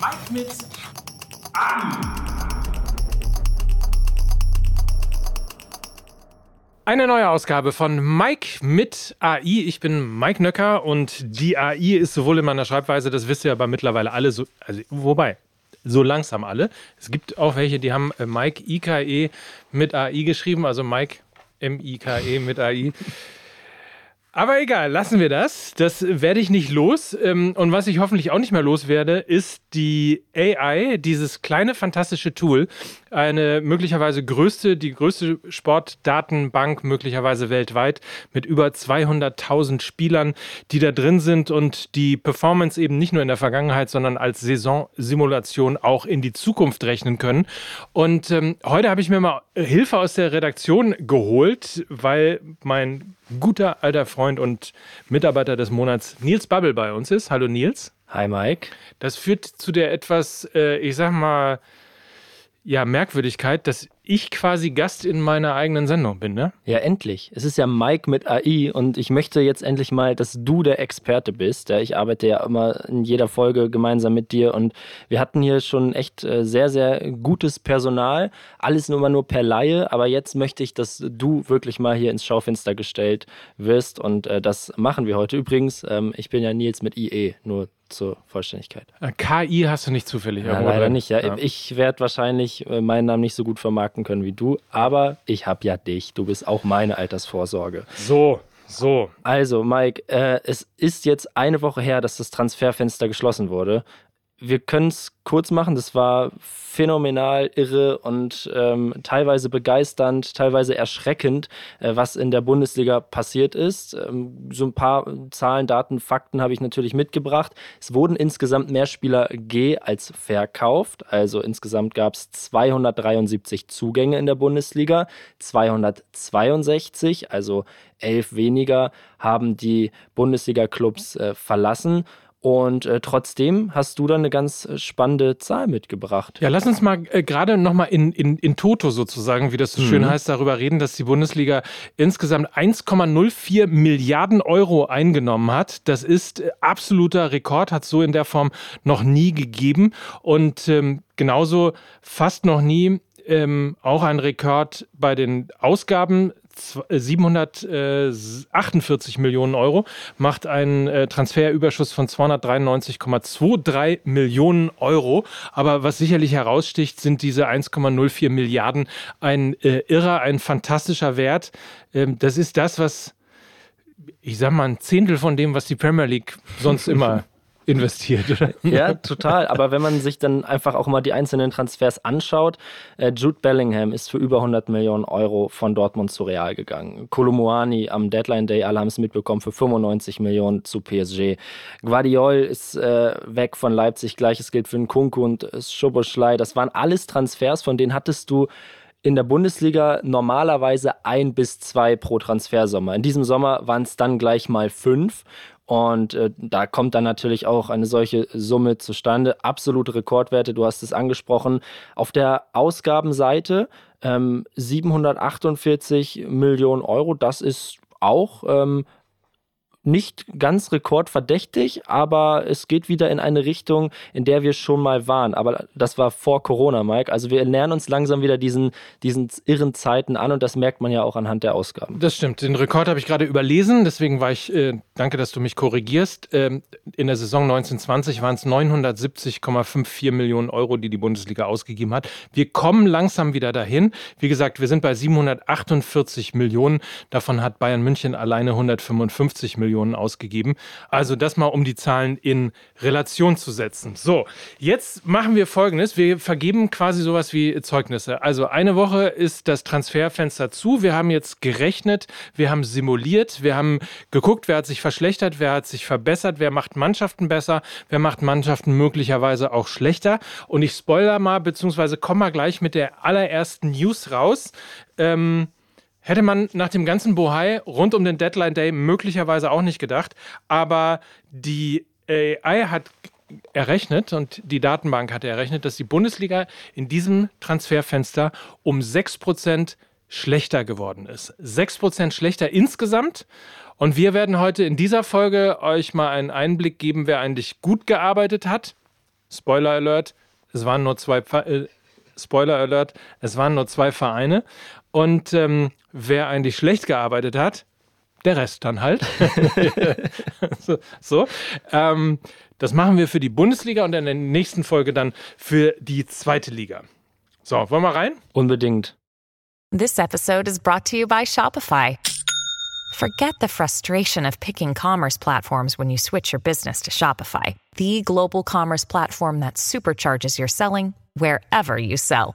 Mike mit AI. Eine neue Ausgabe von Mike mit AI. Ich bin Mike Nöcker und die AI ist sowohl in meiner Schreibweise, das wisst ihr aber mittlerweile alle so, also wobei, so langsam alle. Es gibt auch welche, die haben äh, Mike IKE mit AI geschrieben, also Mike M-I-K-E mit AI. Aber egal, lassen wir das. Das werde ich nicht los. Ähm, und was ich hoffentlich auch nicht mehr loswerde, ist die AI, dieses kleine fantastische Tool, eine möglicherweise größte, die größte Sportdatenbank möglicherweise weltweit mit über 200.000 Spielern, die da drin sind und die Performance eben nicht nur in der Vergangenheit, sondern als Saisonsimulation auch in die Zukunft rechnen können. Und ähm, heute habe ich mir mal Hilfe aus der Redaktion geholt, weil mein guter alter Freund und Mitarbeiter des Monats Nils Bubble bei uns ist. Hallo Nils. Hi Mike. Das führt zu der etwas, äh, ich sag mal, ja, Merkwürdigkeit, dass ich quasi Gast in meiner eigenen Sendung bin, ne? Ja, endlich. Es ist ja Mike mit AI und ich möchte jetzt endlich mal, dass du der Experte bist. Ja, ich arbeite ja immer in jeder Folge gemeinsam mit dir und wir hatten hier schon echt äh, sehr, sehr gutes Personal. Alles nur immer nur per Laie, aber jetzt möchte ich, dass du wirklich mal hier ins Schaufenster gestellt wirst und äh, das machen wir heute. Übrigens, ähm, ich bin ja Nils mit IE, nur zur Vollständigkeit. Äh, KI hast du nicht zufällig. Ja, leider nicht. Ja. ja. Ich werde wahrscheinlich äh, meinen Namen nicht so gut vermarkten können wie du, aber ich habe ja dich. Du bist auch meine Altersvorsorge. So, so. Also, Mike, äh, es ist jetzt eine Woche her, dass das Transferfenster geschlossen wurde wir können es kurz machen. Das war phänomenal, irre und ähm, teilweise begeisternd, teilweise erschreckend, äh, was in der Bundesliga passiert ist. Ähm, so ein paar Zahlen, Daten, Fakten habe ich natürlich mitgebracht. Es wurden insgesamt mehr Spieler G als verkauft. Also insgesamt gab es 273 Zugänge in der Bundesliga. 262, also elf weniger, haben die Bundesliga-Clubs äh, verlassen. Und äh, trotzdem hast du da eine ganz äh, spannende Zahl mitgebracht. Ja, lass uns mal äh, gerade nochmal in, in, in Toto sozusagen, wie das so mhm. schön heißt, darüber reden, dass die Bundesliga insgesamt 1,04 Milliarden Euro eingenommen hat. Das ist äh, absoluter Rekord, hat es so in der Form noch nie gegeben. Und ähm, genauso fast noch nie ähm, auch ein Rekord bei den Ausgaben 748 äh, Millionen Euro, macht einen äh, Transferüberschuss von 293,23 Millionen Euro. Aber was sicherlich heraussticht, sind diese 1,04 Milliarden. Ein äh, irrer, ein fantastischer Wert. Ähm, das ist das, was ich sag mal, ein Zehntel von dem, was die Premier League sonst immer investiert? Ja, total. Aber wenn man sich dann einfach auch mal die einzelnen Transfers anschaut, äh, Jude Bellingham ist für über 100 Millionen Euro von Dortmund zu Real gegangen. Kolomuani am Deadline Day, alle haben es mitbekommen, für 95 Millionen zu PSG. Guardiol ist äh, weg von Leipzig, gleiches gilt für Nkunku und Schoboschlei. Das waren alles Transfers, von denen hattest du in der Bundesliga normalerweise ein bis zwei pro Transfersommer. In diesem Sommer waren es dann gleich mal fünf. Und äh, da kommt dann natürlich auch eine solche Summe zustande. Absolute Rekordwerte, du hast es angesprochen. Auf der Ausgabenseite ähm, 748 Millionen Euro, das ist auch ähm, nicht ganz rekordverdächtig, aber es geht wieder in eine Richtung, in der wir schon mal waren. Aber das war vor Corona, Mike. Also wir nähern uns langsam wieder diesen, diesen irren Zeiten an und das merkt man ja auch anhand der Ausgaben. Das stimmt. Den Rekord habe ich gerade überlesen, deswegen war ich, äh, danke, dass du mich korrigierst. Ähm, in der Saison 1920 waren es 970,54 Millionen Euro, die die Bundesliga ausgegeben hat. Wir kommen langsam wieder dahin. Wie gesagt, wir sind bei 748 Millionen. Davon hat Bayern München alleine 155 Millionen. Millionen ausgegeben. Also das mal, um die Zahlen in Relation zu setzen. So, jetzt machen wir Folgendes. Wir vergeben quasi sowas wie Zeugnisse. Also eine Woche ist das Transferfenster zu. Wir haben jetzt gerechnet, wir haben simuliert, wir haben geguckt, wer hat sich verschlechtert, wer hat sich verbessert, wer macht Mannschaften besser, wer macht Mannschaften möglicherweise auch schlechter. Und ich spoiler mal, beziehungsweise komme mal gleich mit der allerersten News raus. Ähm, Hätte man nach dem ganzen Bohai rund um den Deadline Day möglicherweise auch nicht gedacht. Aber die AI hat errechnet und die Datenbank hat errechnet, dass die Bundesliga in diesem Transferfenster um 6% schlechter geworden ist. 6% schlechter insgesamt. Und wir werden heute in dieser Folge euch mal einen Einblick geben, wer eigentlich gut gearbeitet hat Spoiler Alert, es waren nur zwei, äh, Spoiler Alert, es waren nur zwei Vereine. Und ähm, wer eigentlich schlecht gearbeitet hat, der Rest dann halt. so. so. Ähm, das machen wir für die Bundesliga und in der nächsten Folge dann für die zweite Liga. So, wollen wir rein? Unbedingt. This episode is brought to you by Shopify. Forget the frustration of picking commerce platforms when you switch your business to Shopify, the global commerce platform that supercharges your selling wherever you sell.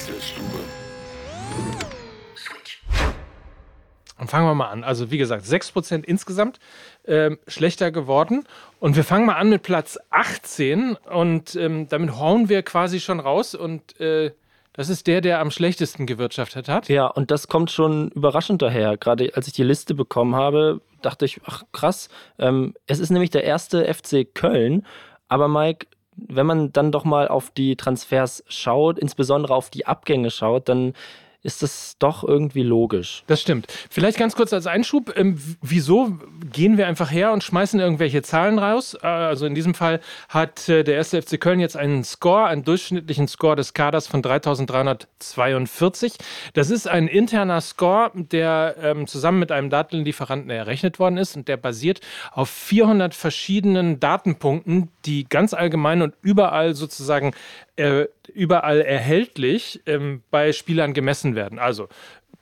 Und fangen wir mal an. Also wie gesagt, 6% insgesamt ähm, schlechter geworden. Und wir fangen mal an mit Platz 18 und ähm, damit hauen wir quasi schon raus und äh, das ist der, der am schlechtesten gewirtschaftet hat. Ja, und das kommt schon überraschend daher. Gerade als ich die Liste bekommen habe, dachte ich, ach krass, ähm, es ist nämlich der erste FC Köln. Aber Mike, wenn man dann doch mal auf die Transfers schaut, insbesondere auf die Abgänge schaut, dann ist das doch irgendwie logisch. Das stimmt. Vielleicht ganz kurz als Einschub, ähm, wieso gehen wir einfach her und schmeißen irgendwelche Zahlen raus? Äh, also in diesem Fall hat äh, der erste FC Köln jetzt einen Score, einen durchschnittlichen Score des Kaders von 3342. Das ist ein interner Score, der ähm, zusammen mit einem Datenlieferanten errechnet worden ist und der basiert auf 400 verschiedenen Datenpunkten, die ganz allgemein und überall sozusagen äh, überall erhältlich ähm, bei Spielern gemessen werden. Also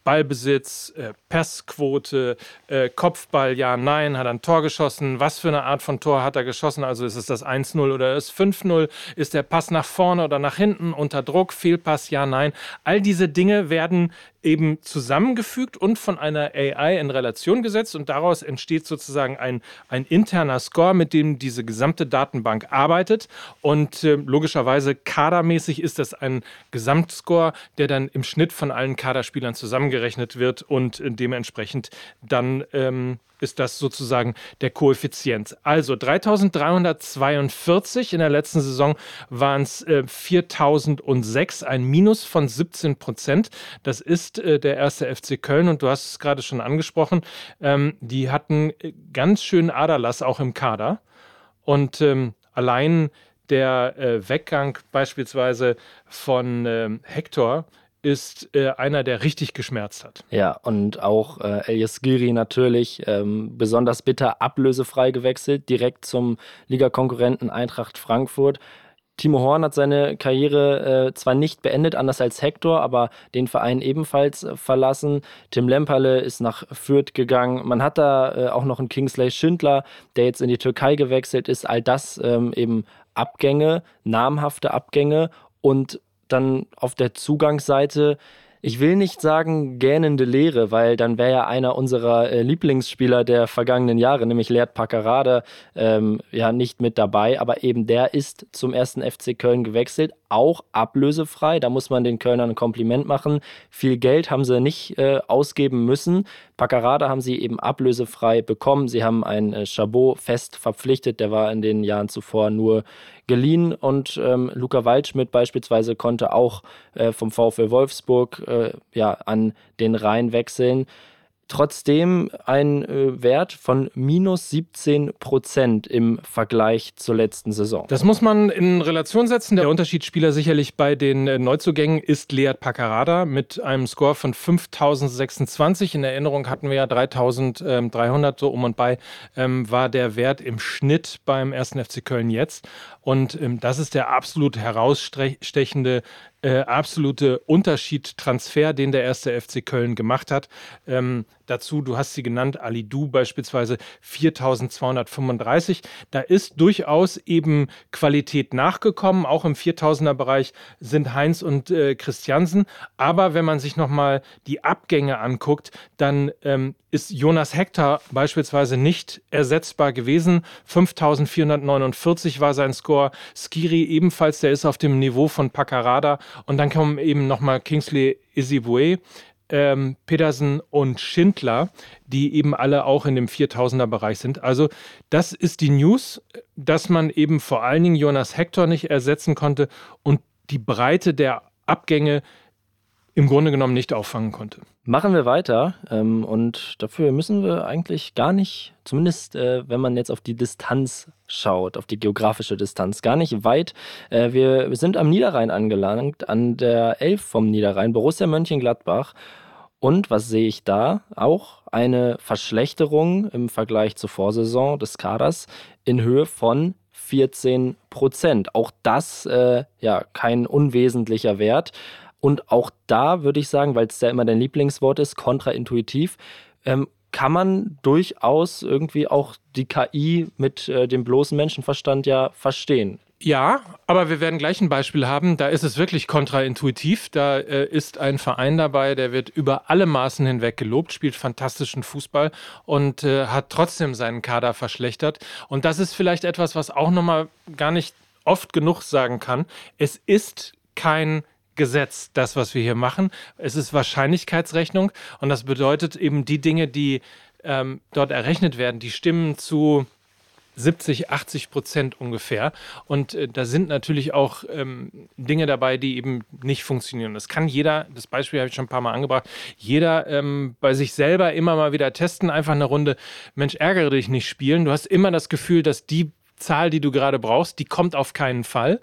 Ballbesitz, äh, Passquote, äh, Kopfball, ja, nein, hat er ein Tor geschossen, was für eine Art von Tor hat er geschossen, also ist es das 1-0 oder das 5-0, ist der Pass nach vorne oder nach hinten, unter Druck, Fehlpass, ja, nein. All diese Dinge werden eben zusammengefügt und von einer AI in Relation gesetzt und daraus entsteht sozusagen ein, ein interner Score, mit dem diese gesamte Datenbank arbeitet. Und äh, logischerweise kadermäßig ist das ein Gesamtscore, der dann im Schnitt von allen Kaderspielern zusammengerechnet wird und dementsprechend dann ähm, ist das sozusagen der Koeffizient. Also 3342 in der letzten Saison waren es äh, 4006, ein Minus von 17 Prozent. Das ist äh, der erste FC Köln und du hast es gerade schon angesprochen. Ähm, die hatten äh, ganz schön Aderlass auch im Kader und ähm, allein der äh, Weggang beispielsweise von ähm, Hector ist äh, einer, der richtig geschmerzt hat. Ja, und auch äh, Elias Giri natürlich ähm, besonders bitter ablösefrei gewechselt, direkt zum Ligakonkurrenten Eintracht Frankfurt. Timo Horn hat seine Karriere äh, zwar nicht beendet, anders als Hector, aber den Verein ebenfalls äh, verlassen. Tim Lemperle ist nach Fürth gegangen. Man hat da äh, auch noch einen Kingsley Schindler, der jetzt in die Türkei gewechselt ist. All das ähm, eben Abgänge, namhafte Abgänge und dann auf der Zugangsseite ich will nicht sagen gähnende Leere, weil dann wäre ja einer unserer äh, Lieblingsspieler der vergangenen Jahre, nämlich Leert Packerade, ähm, ja nicht mit dabei, aber eben der ist zum ersten FC Köln gewechselt, auch ablösefrei. Da muss man den Kölnern ein Kompliment machen. Viel Geld haben sie nicht äh, ausgeben müssen. Packerade haben sie eben ablösefrei bekommen. Sie haben einen äh, Chabot fest verpflichtet, der war in den Jahren zuvor nur geliehen und ähm, Luca Waldschmidt beispielsweise konnte auch äh, vom VfL Wolfsburg äh, ja, an den Rhein wechseln trotzdem ein äh, Wert von minus 17 Prozent im Vergleich zur letzten Saison. Das muss man in Relation setzen. Der Unterschiedsspieler sicherlich bei den äh, Neuzugängen ist Leat Paccarada mit einem Score von 5026. In Erinnerung hatten wir ja 3300 so um und bei, ähm, war der Wert im Schnitt beim 1. FC Köln jetzt. Und ähm, das ist der absolut herausstechende äh, absolute Unterschied, Transfer, den der erste FC Köln gemacht hat. Ähm, dazu, du hast sie genannt, Ali Du beispielsweise 4235. Da ist durchaus eben Qualität nachgekommen. Auch im 4000er Bereich sind Heinz und äh, Christiansen. Aber wenn man sich nochmal die Abgänge anguckt, dann ähm, ist Jonas Hector beispielsweise nicht ersetzbar gewesen. 5449 war sein Score. Skiri ebenfalls, der ist auf dem Niveau von Paccarada. Und dann kommen eben nochmal Kingsley Isibue ähm, Pedersen und Schindler, die eben alle auch in dem 4000er Bereich sind. Also das ist die News, dass man eben vor allen Dingen Jonas Hector nicht ersetzen konnte und die Breite der Abgänge im Grunde genommen nicht auffangen konnte. Machen wir weiter ähm, und dafür müssen wir eigentlich gar nicht, zumindest äh, wenn man jetzt auf die Distanz schaut, auf die geografische Distanz, gar nicht weit. Äh, wir sind am Niederrhein angelangt, an der 11 vom Niederrhein, Borussia Mönchengladbach. Und was sehe ich da? Auch eine Verschlechterung im Vergleich zur Vorsaison des Kaders in Höhe von 14 Prozent. Auch das äh, ja kein unwesentlicher Wert. Und auch da würde ich sagen, weil es ja immer dein Lieblingswort ist, kontraintuitiv, ähm, kann man durchaus irgendwie auch die KI mit äh, dem bloßen Menschenverstand ja verstehen. Ja, aber wir werden gleich ein Beispiel haben. Da ist es wirklich kontraintuitiv. Da äh, ist ein Verein dabei, der wird über alle Maßen hinweg gelobt, spielt fantastischen Fußball und äh, hat trotzdem seinen Kader verschlechtert. Und das ist vielleicht etwas, was auch nochmal gar nicht oft genug sagen kann. Es ist kein Gesetz, das, was wir hier machen. Es ist Wahrscheinlichkeitsrechnung und das bedeutet eben die Dinge, die ähm, dort errechnet werden, die stimmen zu 70, 80 Prozent ungefähr. Und äh, da sind natürlich auch ähm, Dinge dabei, die eben nicht funktionieren. Das kann jeder, das Beispiel habe ich schon ein paar Mal angebracht, jeder ähm, bei sich selber immer mal wieder testen, einfach eine Runde, Mensch, ärgere dich nicht spielen. Du hast immer das Gefühl, dass die Zahl, die du gerade brauchst, die kommt auf keinen Fall.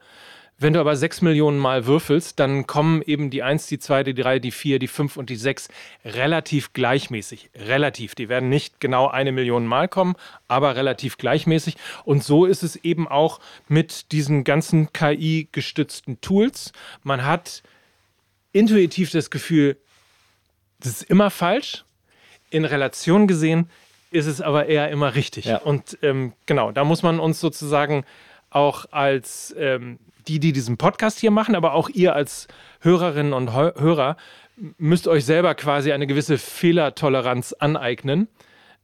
Wenn du aber sechs Millionen Mal würfelst, dann kommen eben die 1, die 2, die 3, die 4, die 5 und die 6 relativ gleichmäßig. Relativ. Die werden nicht genau eine Million Mal kommen, aber relativ gleichmäßig. Und so ist es eben auch mit diesen ganzen KI-gestützten Tools. Man hat intuitiv das Gefühl, das ist immer falsch. In Relation gesehen ist es aber eher immer richtig. Ja. Und ähm, genau, da muss man uns sozusagen auch als ähm, die, die diesen Podcast hier machen, aber auch ihr als Hörerinnen und Hörer müsst euch selber quasi eine gewisse Fehlertoleranz aneignen.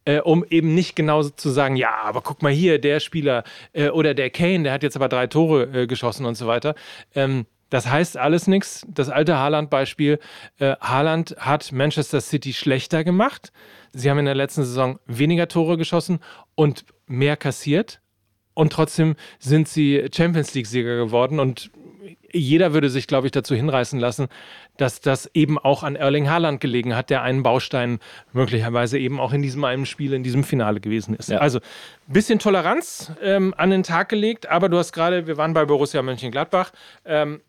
Äh, um eben nicht genau zu sagen, ja, aber guck mal hier, der Spieler äh, oder der Kane, der hat jetzt aber drei Tore äh, geschossen und so weiter. Ähm, das heißt alles nichts. Das alte Haaland-Beispiel. Äh, Haaland hat Manchester City schlechter gemacht. Sie haben in der letzten Saison weniger Tore geschossen und mehr kassiert und trotzdem sind sie Champions League-Sieger geworden und jeder würde sich, glaube ich, dazu hinreißen lassen, dass das eben auch an Erling Haaland gelegen hat, der einen Baustein möglicherweise eben auch in diesem einen Spiel, in diesem Finale gewesen ist. Ja. Also ein bisschen Toleranz ähm, an den Tag gelegt, aber du hast gerade, wir waren bei Borussia Mönchengladbach, ähm,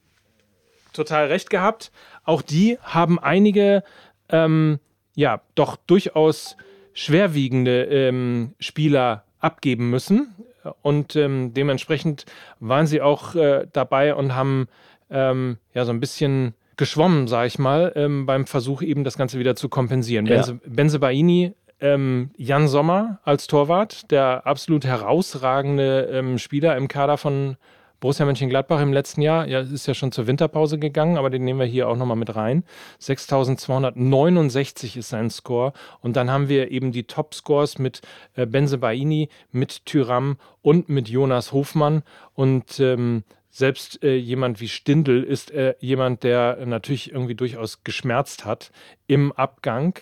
total recht gehabt. Auch die haben einige, ähm, ja, doch durchaus schwerwiegende ähm, Spieler abgeben müssen. Und ähm, dementsprechend waren sie auch äh, dabei und haben ähm, ja so ein bisschen geschwommen, sage ich mal, ähm, beim Versuch eben das Ganze wieder zu kompensieren. Ja. Benze, Benze Baini, ähm, Jan Sommer als Torwart, der absolut herausragende ähm, Spieler im Kader von Borussia Mönchengladbach im letzten Jahr, ja, ist ja schon zur Winterpause gegangen, aber den nehmen wir hier auch nochmal mit rein. 6269 ist sein Score. Und dann haben wir eben die Top-Scores mit äh, Benze Baini, mit Tyram und mit Jonas Hofmann. Und ähm, selbst äh, jemand wie Stindl ist äh, jemand, der natürlich irgendwie durchaus geschmerzt hat im Abgang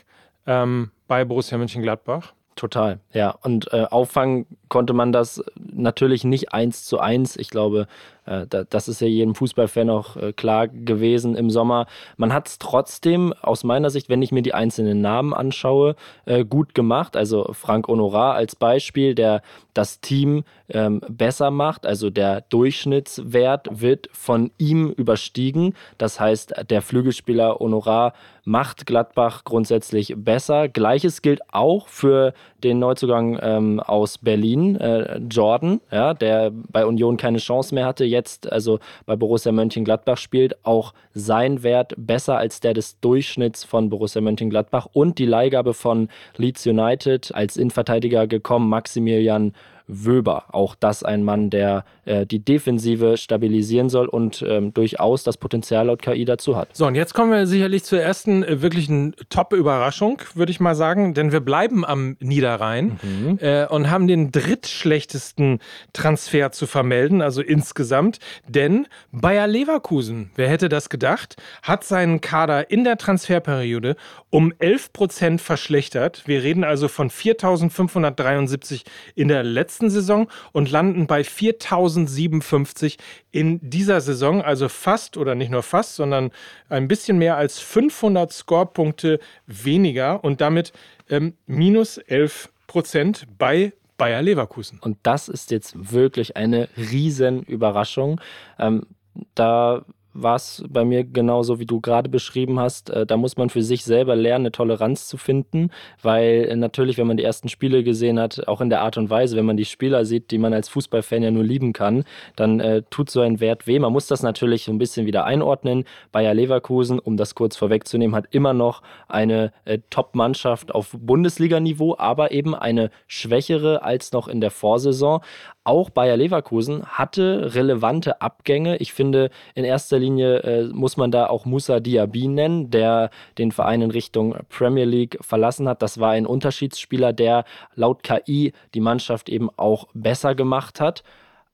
ähm, bei Borussia Mönchengladbach. Total, ja. Und äh, auffangen konnte man das natürlich nicht eins zu eins. Ich glaube, das ist ja jedem Fußballfan auch äh, klar gewesen im Sommer. Man hat es trotzdem aus meiner Sicht, wenn ich mir die einzelnen Namen anschaue, äh, gut gemacht. Also Frank Honorar als Beispiel, der das Team ähm, besser macht. Also der Durchschnittswert wird von ihm überstiegen. Das heißt, der Flügelspieler Honorar macht Gladbach grundsätzlich besser. Gleiches gilt auch für den Neuzugang ähm, aus Berlin, äh, Jordan, der bei Union keine Chance mehr hatte, jetzt also bei Borussia Mönchengladbach spielt, auch sein Wert besser als der des Durchschnitts von Borussia Mönchengladbach. Und die Leihgabe von Leeds United. Als Innenverteidiger gekommen, Maximilian Wöber. Auch das ein Mann, der äh, die Defensive stabilisieren soll und ähm, durchaus das Potenzial laut KI dazu hat. So, und jetzt kommen wir sicherlich zur ersten äh, wirklichen Top-Überraschung, würde ich mal sagen, denn wir bleiben am Niederrhein mhm. äh, und haben den drittschlechtesten Transfer zu vermelden, also insgesamt, denn Bayer Leverkusen, wer hätte das gedacht, hat seinen Kader in der Transferperiode um 11 Prozent verschlechtert. Wir reden also von 4.573 in der letzten Saison und landen bei 4.057 in dieser Saison, also fast oder nicht nur fast, sondern ein bisschen mehr als 500 Scorepunkte weniger und damit ähm, minus 11 Prozent bei Bayer Leverkusen. Und das ist jetzt wirklich eine Riesenüberraschung. Ähm, da war es bei mir genauso, wie du gerade beschrieben hast. Äh, da muss man für sich selber lernen, eine Toleranz zu finden, weil äh, natürlich, wenn man die ersten Spiele gesehen hat, auch in der Art und Weise, wenn man die Spieler sieht, die man als Fußballfan ja nur lieben kann, dann äh, tut so ein Wert weh. Man muss das natürlich ein bisschen wieder einordnen. Bayer Leverkusen, um das kurz vorwegzunehmen, hat immer noch eine äh, Top-Mannschaft auf Bundesliga-Niveau, aber eben eine schwächere als noch in der Vorsaison. Auch Bayer Leverkusen hatte relevante Abgänge. Ich finde, in erster Linie äh, muss man da auch Musa Diaby nennen, der den Verein in Richtung Premier League verlassen hat. Das war ein Unterschiedsspieler, der laut KI die Mannschaft eben auch besser gemacht hat.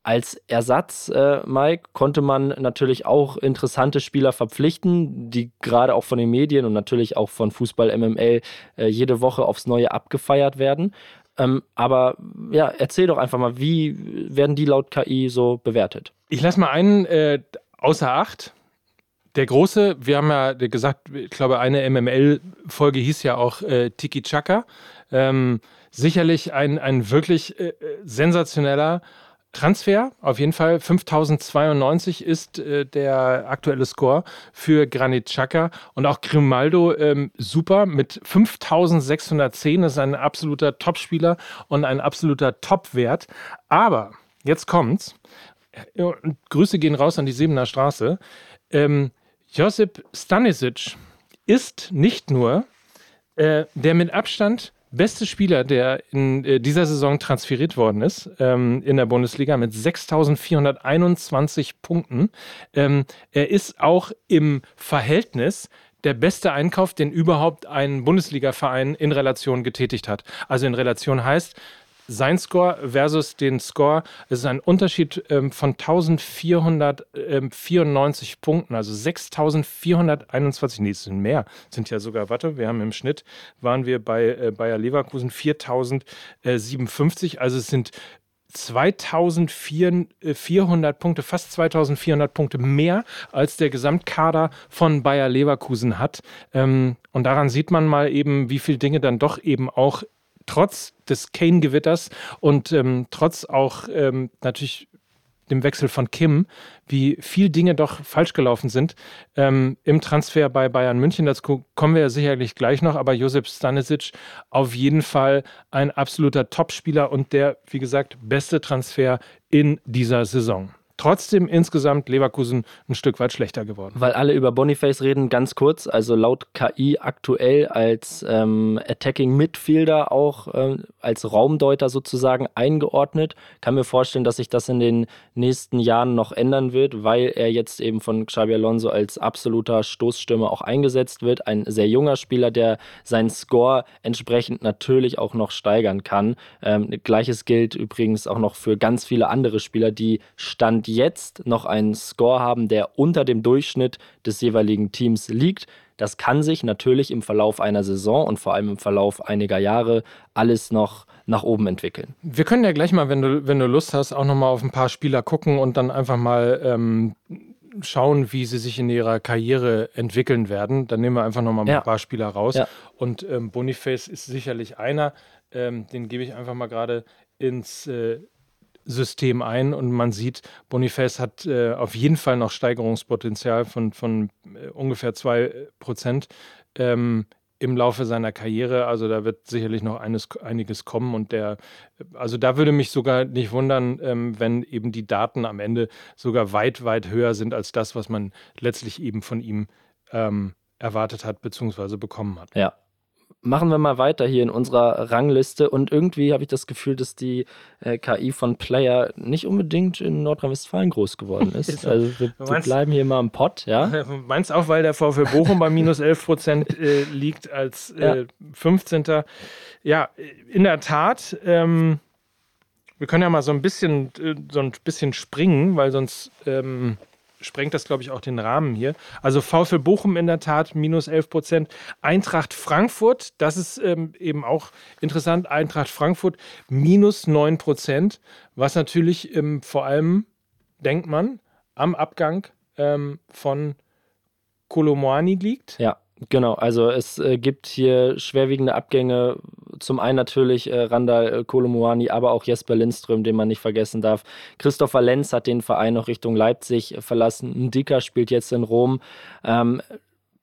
Als Ersatz, äh, Mike, konnte man natürlich auch interessante Spieler verpflichten, die gerade auch von den Medien und natürlich auch von Fußball MML äh, jede Woche aufs Neue abgefeiert werden. Ähm, aber ja, erzähl doch einfach mal, wie werden die laut KI so bewertet? Ich lasse mal einen äh, außer Acht. Der große, wir haben ja gesagt, ich glaube, eine MML-Folge hieß ja auch äh, Tiki Chaka. Ähm, sicherlich ein, ein wirklich äh, sensationeller Transfer, auf jeden Fall 5092 ist äh, der aktuelle Score für Granit Xhaka und auch Grimaldo ähm, super mit 5610, das ist ein absoluter Topspieler und ein absoluter Topwert. Aber jetzt kommt's. Grüße gehen raus an die Siebener Straße. Ähm, Josip Stanisic ist nicht nur äh, der mit Abstand beste Spieler, der in äh, dieser Saison transferiert worden ist ähm, in der Bundesliga mit 6.421 Punkten. Ähm, er ist auch im Verhältnis der beste Einkauf, den überhaupt ein Bundesliga-Verein in Relation getätigt hat. Also in Relation heißt, sein Score versus den Score, es ist ein Unterschied ähm, von 1494 Punkten, also 6421, nee, es sind mehr, sind ja sogar, warte, wir haben im Schnitt, waren wir bei äh, Bayer Leverkusen 4057, also es sind 2400 Punkte, fast 2400 Punkte mehr als der Gesamtkader von Bayer Leverkusen hat. Ähm, und daran sieht man mal eben, wie viele Dinge dann doch eben auch trotz des Kane-Gewitters und ähm, trotz auch ähm, natürlich dem Wechsel von Kim, wie viel Dinge doch falsch gelaufen sind ähm, im Transfer bei Bayern München. Dazu kommen wir ja sicherlich gleich noch, aber Josep Stanisic auf jeden Fall ein absoluter Topspieler und der, wie gesagt, beste Transfer in dieser Saison trotzdem insgesamt Leverkusen ein Stück weit schlechter geworden. Weil alle über Boniface reden, ganz kurz, also laut KI aktuell als ähm, Attacking Midfielder auch ähm, als Raumdeuter sozusagen eingeordnet. Kann mir vorstellen, dass sich das in den nächsten Jahren noch ändern wird, weil er jetzt eben von Xabi Alonso als absoluter Stoßstürmer auch eingesetzt wird. Ein sehr junger Spieler, der seinen Score entsprechend natürlich auch noch steigern kann. Ähm, Gleiches gilt übrigens auch noch für ganz viele andere Spieler, die Stand jetzt noch einen Score haben, der unter dem Durchschnitt des jeweiligen Teams liegt. Das kann sich natürlich im Verlauf einer Saison und vor allem im Verlauf einiger Jahre alles noch nach oben entwickeln. Wir können ja gleich mal, wenn du, wenn du Lust hast, auch noch mal auf ein paar Spieler gucken und dann einfach mal ähm, schauen, wie sie sich in ihrer Karriere entwickeln werden. Dann nehmen wir einfach noch mal ja. ein paar Spieler raus. Ja. Und ähm, Boniface ist sicherlich einer, ähm, den gebe ich einfach mal gerade ins äh, System ein und man sieht, Boniface hat äh, auf jeden Fall noch Steigerungspotenzial von, von äh, ungefähr 2 Prozent ähm, im Laufe seiner Karriere. Also da wird sicherlich noch eines, einiges kommen und der, also da würde mich sogar nicht wundern, ähm, wenn eben die Daten am Ende sogar weit, weit höher sind als das, was man letztlich eben von ihm ähm, erwartet hat bzw. bekommen hat. Ja, machen wir mal weiter hier in unserer Rangliste. Und irgendwie habe ich das Gefühl, dass die äh, KI von Player nicht unbedingt in Nordrhein-Westfalen groß geworden ist. also wir, wir, bleiben hier mal im Pott, ja. Meinst auch, weil der VfL Bochum bei minus 11 Prozent äh, liegt als äh, ja. 15. Ja, in der Tat. Ähm, wir können ja mal so ein bisschen, äh, so ein bisschen springen, weil sonst ähm, sprengt das, glaube ich, auch den Rahmen hier. Also VfL Bochum in der Tat minus 11 Prozent. Eintracht Frankfurt, das ist ähm, eben auch interessant. Eintracht Frankfurt minus 9 Prozent, was natürlich ähm, vor allem, denkt man, am Abgang ähm, von Kolomoani liegt. Ja. Genau, also es äh, gibt hier schwerwiegende Abgänge. Zum einen natürlich äh, Randall äh, Kolomuani, aber auch Jesper Lindström, den man nicht vergessen darf. Christopher Lenz hat den Verein noch Richtung Leipzig verlassen. Ein Dicker spielt jetzt in Rom. Ähm,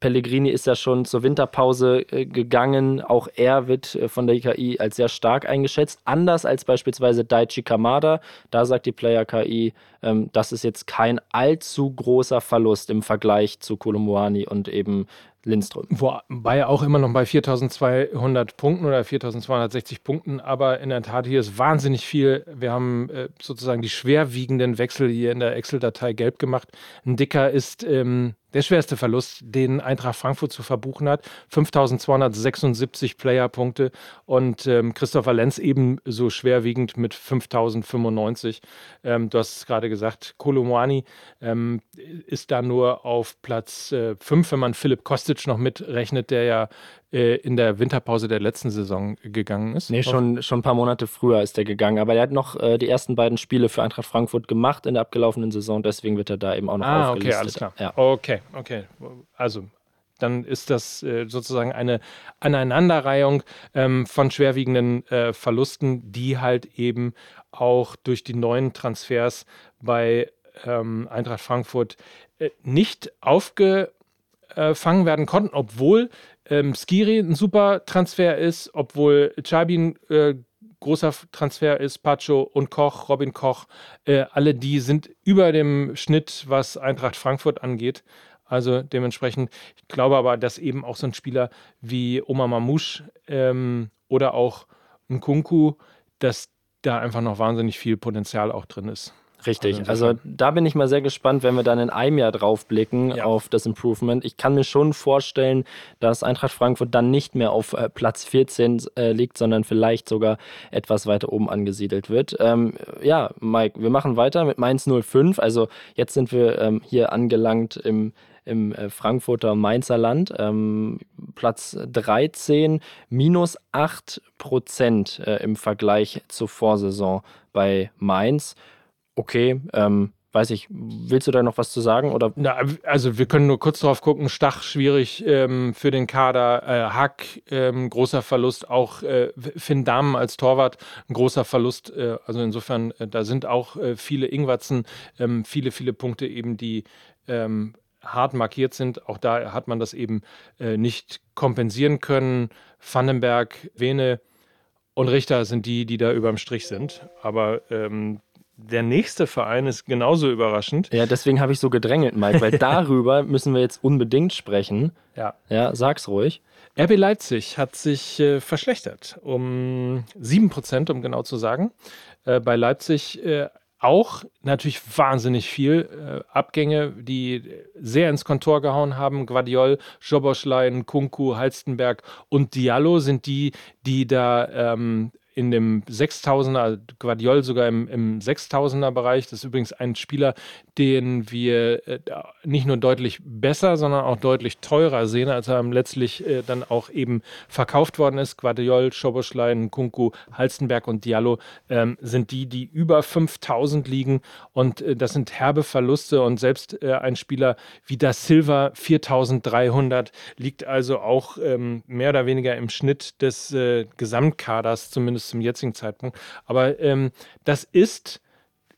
Pellegrini ist ja schon zur Winterpause äh, gegangen. Auch er wird äh, von der KI als sehr stark eingeschätzt. Anders als beispielsweise Daichi Kamada. Da sagt die Player KI, ähm, das ist jetzt kein allzu großer Verlust im Vergleich zu Kolomuani und eben Lindström. Wobei auch immer noch bei 4200 Punkten oder 4260 Punkten, aber in der Tat hier ist wahnsinnig viel. Wir haben äh, sozusagen die schwerwiegenden Wechsel hier in der Excel-Datei gelb gemacht. Ein Dicker ist ähm, der schwerste Verlust, den Eintracht Frankfurt zu verbuchen hat. 5276 Playerpunkte und ähm, Christopher Lenz ebenso schwerwiegend mit 5095. Ähm, du hast es gerade gesagt, Kolomoani ähm, ist da nur auf Platz 5, äh, wenn man Philipp Kostic noch mitrechnet, der ja äh, in der Winterpause der letzten Saison gegangen ist. Nee, schon, schon ein paar Monate früher ist er gegangen. Aber er hat noch äh, die ersten beiden Spiele für Eintracht Frankfurt gemacht in der abgelaufenen Saison. Deswegen wird er da eben auch noch ah, aufgelistet. okay, alles klar. Ja. Okay, okay. Also dann ist das äh, sozusagen eine Aneinanderreihung ähm, von schwerwiegenden äh, Verlusten, die halt eben auch durch die neuen Transfers bei ähm, Eintracht Frankfurt äh, nicht aufgefangen werden konnten, obwohl ähm, Skiri ein super Transfer ist, obwohl Chabi ein äh, großer Transfer ist, Pacho und Koch, Robin Koch, äh, alle die sind über dem Schnitt, was Eintracht Frankfurt angeht. Also dementsprechend, ich glaube aber, dass eben auch so ein Spieler wie Oma Mamouche ähm, oder auch ein Kunku, dass da einfach noch wahnsinnig viel Potenzial auch drin ist. Richtig, also, also, da bin ich mal sehr gespannt, wenn wir dann in einem Jahr drauf blicken ja. auf das Improvement. Ich kann mir schon vorstellen, dass Eintracht Frankfurt dann nicht mehr auf äh, Platz 14 äh, liegt, sondern vielleicht sogar etwas weiter oben angesiedelt wird. Ähm, ja, Mike, wir machen weiter mit Mainz 05. Also jetzt sind wir ähm, hier angelangt im im äh, Frankfurter Mainzer Land. Ähm, Platz 13, minus 8 Prozent äh, im Vergleich zur Vorsaison bei Mainz okay, ähm, weiß ich, willst du da noch was zu sagen? Oder? Na, also wir können nur kurz drauf gucken, Stach schwierig ähm, für den Kader, äh, Hack, ähm, großer Verlust, auch äh, Finn Dahmen als Torwart, ein großer Verlust. Äh, also insofern, äh, da sind auch äh, viele Ingwatzen, ähm, viele, viele Punkte eben, die ähm, hart markiert sind. Auch da hat man das eben äh, nicht kompensieren können. Vandenberg, Vene und Richter sind die, die da überm Strich sind. Aber ähm, der nächste Verein ist genauso überraschend. Ja, deswegen habe ich so gedrängelt, Mike, weil darüber müssen wir jetzt unbedingt sprechen. Ja. Ja, sag's ruhig. RB Leipzig hat sich äh, verschlechtert um 7%, um genau zu sagen. Äh, bei Leipzig äh, auch natürlich wahnsinnig viel äh, Abgänge, die sehr ins Kontor gehauen haben. Guardiol, Joboschlein, Kunku, Halstenberg und Diallo sind die, die da ähm, in dem 6000er, Guardiol sogar im, im 6000er Bereich. Das ist übrigens ein Spieler, den wir äh, nicht nur deutlich besser, sondern auch deutlich teurer sehen, als er letztlich äh, dann auch eben verkauft worden ist. Guardiol, Schoboschlein, Kunku, Halstenberg und Diallo ähm, sind die, die über 5000 liegen und äh, das sind herbe Verluste und selbst äh, ein Spieler wie das Silva 4300 liegt also auch ähm, mehr oder weniger im Schnitt des äh, Gesamtkaders, zumindest zum jetzigen Zeitpunkt. Aber ähm, das ist